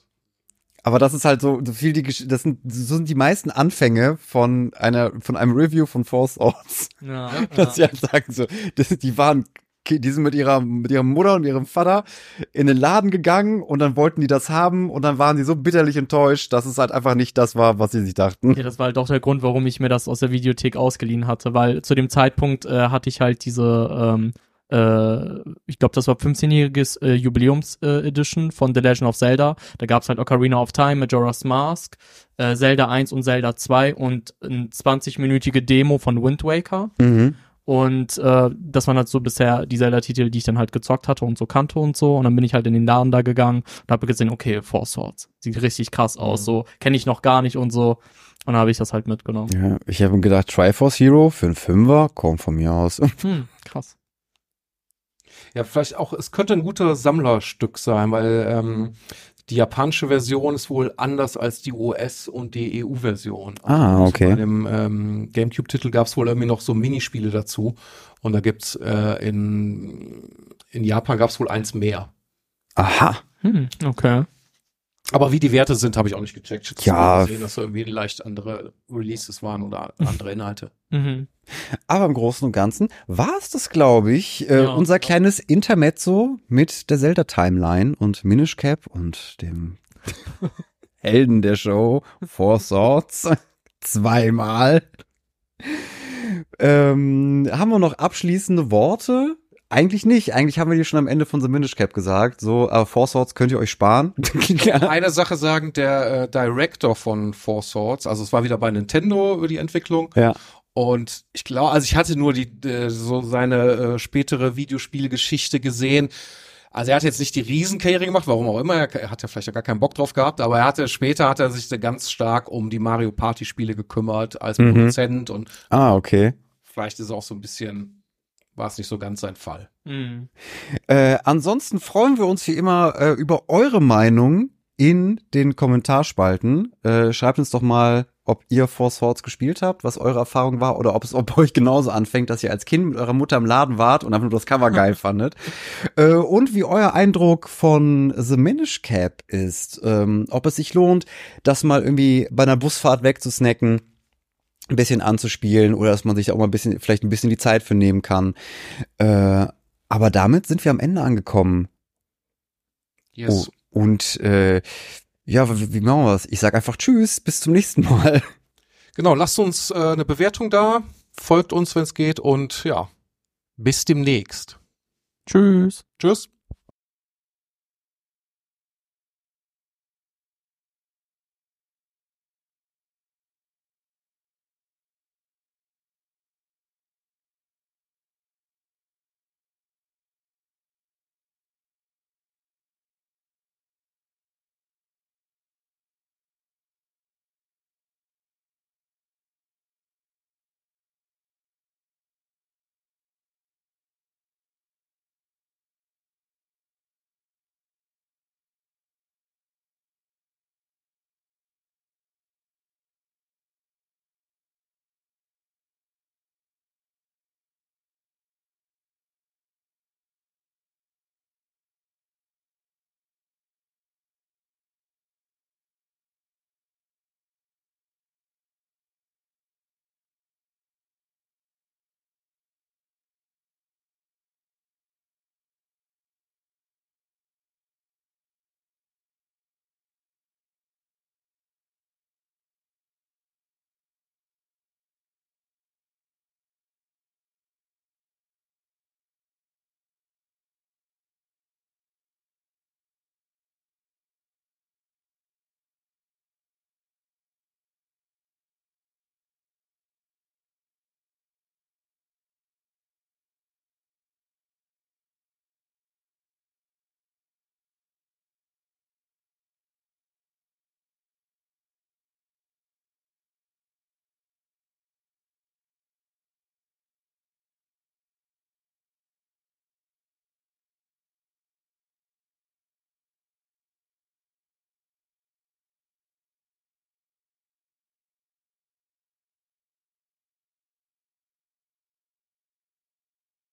Aber das ist halt so, so viel die das sind so sind die meisten Anfänge von einer von einem Review von Four Swords, Ja, *laughs* dass sie ja. halt sagen so, das, die waren die sind mit ihrer mit ihrer Mutter und ihrem Vater in den Laden gegangen und dann wollten die das haben und dann waren sie so bitterlich enttäuscht, dass es halt einfach nicht das war, was sie sich dachten. Ja, das war halt auch der Grund, warum ich mir das aus der Videothek ausgeliehen hatte, weil zu dem Zeitpunkt äh, hatte ich halt diese, ähm, äh, ich glaube, das war 15-jähriges äh, Jubiläums-Edition von The Legend of Zelda. Da gab's halt Ocarina of Time, Majora's Mask, äh, Zelda 1 und Zelda 2 und eine 20-minütige Demo von Wind Waker. Mhm. Und äh, das waren halt so bisher die Zelda-Titel, die ich dann halt gezockt hatte und so kannte und so. Und dann bin ich halt in den Laden da gegangen und habe gesehen, okay, Four Swords. Sieht richtig krass aus, Mhm. so kenne ich noch gar nicht und so. Und dann habe ich das halt mitgenommen. Ja, ich habe gedacht, Triforce Hero für einen Fünfer, kommt von mir aus. *laughs* Hm, krass. Ja, vielleicht auch, es könnte ein guter Sammlerstück sein, weil ähm, die japanische Version ist wohl anders als die US- und die EU-Version. Ah, Also okay. Bei dem ähm, GameCube-Titel gab es wohl irgendwie noch so Minispiele dazu. Und da gibt's äh, in, in Japan gab es wohl eins mehr. Aha. Hm, okay. Aber wie die Werte sind, habe ich auch nicht gecheckt. Ich Ja. gesehen, dass da irgendwie leicht andere Releases waren oder andere Inhalte. Mhm. Aber im Großen und Ganzen war es das, glaube ich, äh, Ja. unser kleines Intermezzo mit der Zelda-Timeline und Minish Cap und dem *laughs* Helden der Show, Four Swords, *laughs* zweimal. Ähm, haben wir noch abschließende Worte? Eigentlich nicht. Eigentlich haben wir dir schon am Ende von The Minish Cap gesagt. So, äh, Four Swords könnt ihr euch sparen. *laughs* Eine Sache sagen, der äh, Director von Four Swords, also es war wieder bei Nintendo über die Entwicklung. Ja. Und ich glaube, also ich hatte nur die äh, so seine äh, spätere Videospielgeschichte gesehen. Also er hat jetzt nicht die Riesenkarriere gemacht, warum auch immer, er hat ja vielleicht gar keinen Bock drauf gehabt, aber er hatte später hat er sich ganz stark um die Mario Party Spiele gekümmert als Mhm. Produzent und ah, okay. vielleicht ist auch so ein bisschen war es nicht so ganz sein Fall. Mhm. Äh, ansonsten freuen wir uns wie immer äh, über eure Meinung in den Kommentarspalten. Äh, schreibt uns doch mal, ob ihr Four Swords gespielt habt, was eure Erfahrung war oder ob es ob euch genauso anfängt, dass ihr als Kind mit eurer Mutter im Laden wart und einfach nur das Cover *laughs* geil fandet. Äh, und wie euer Eindruck von The Minish Cap ist. Ähm, ob es sich lohnt, das mal irgendwie bei einer Busfahrt wegzusnacken ein bisschen anzuspielen oder dass man sich auch mal ein bisschen, vielleicht ein bisschen die Zeit für nehmen kann. Äh, aber damit sind wir am Ende angekommen. Oh, und äh, ja, wie, wie machen wir das? Ich sag einfach Tschüss, bis zum nächsten Mal. Genau, lasst uns äh, eine Bewertung da, folgt uns, wenn es geht und ja, bis demnächst. Tschüss. Tschüss.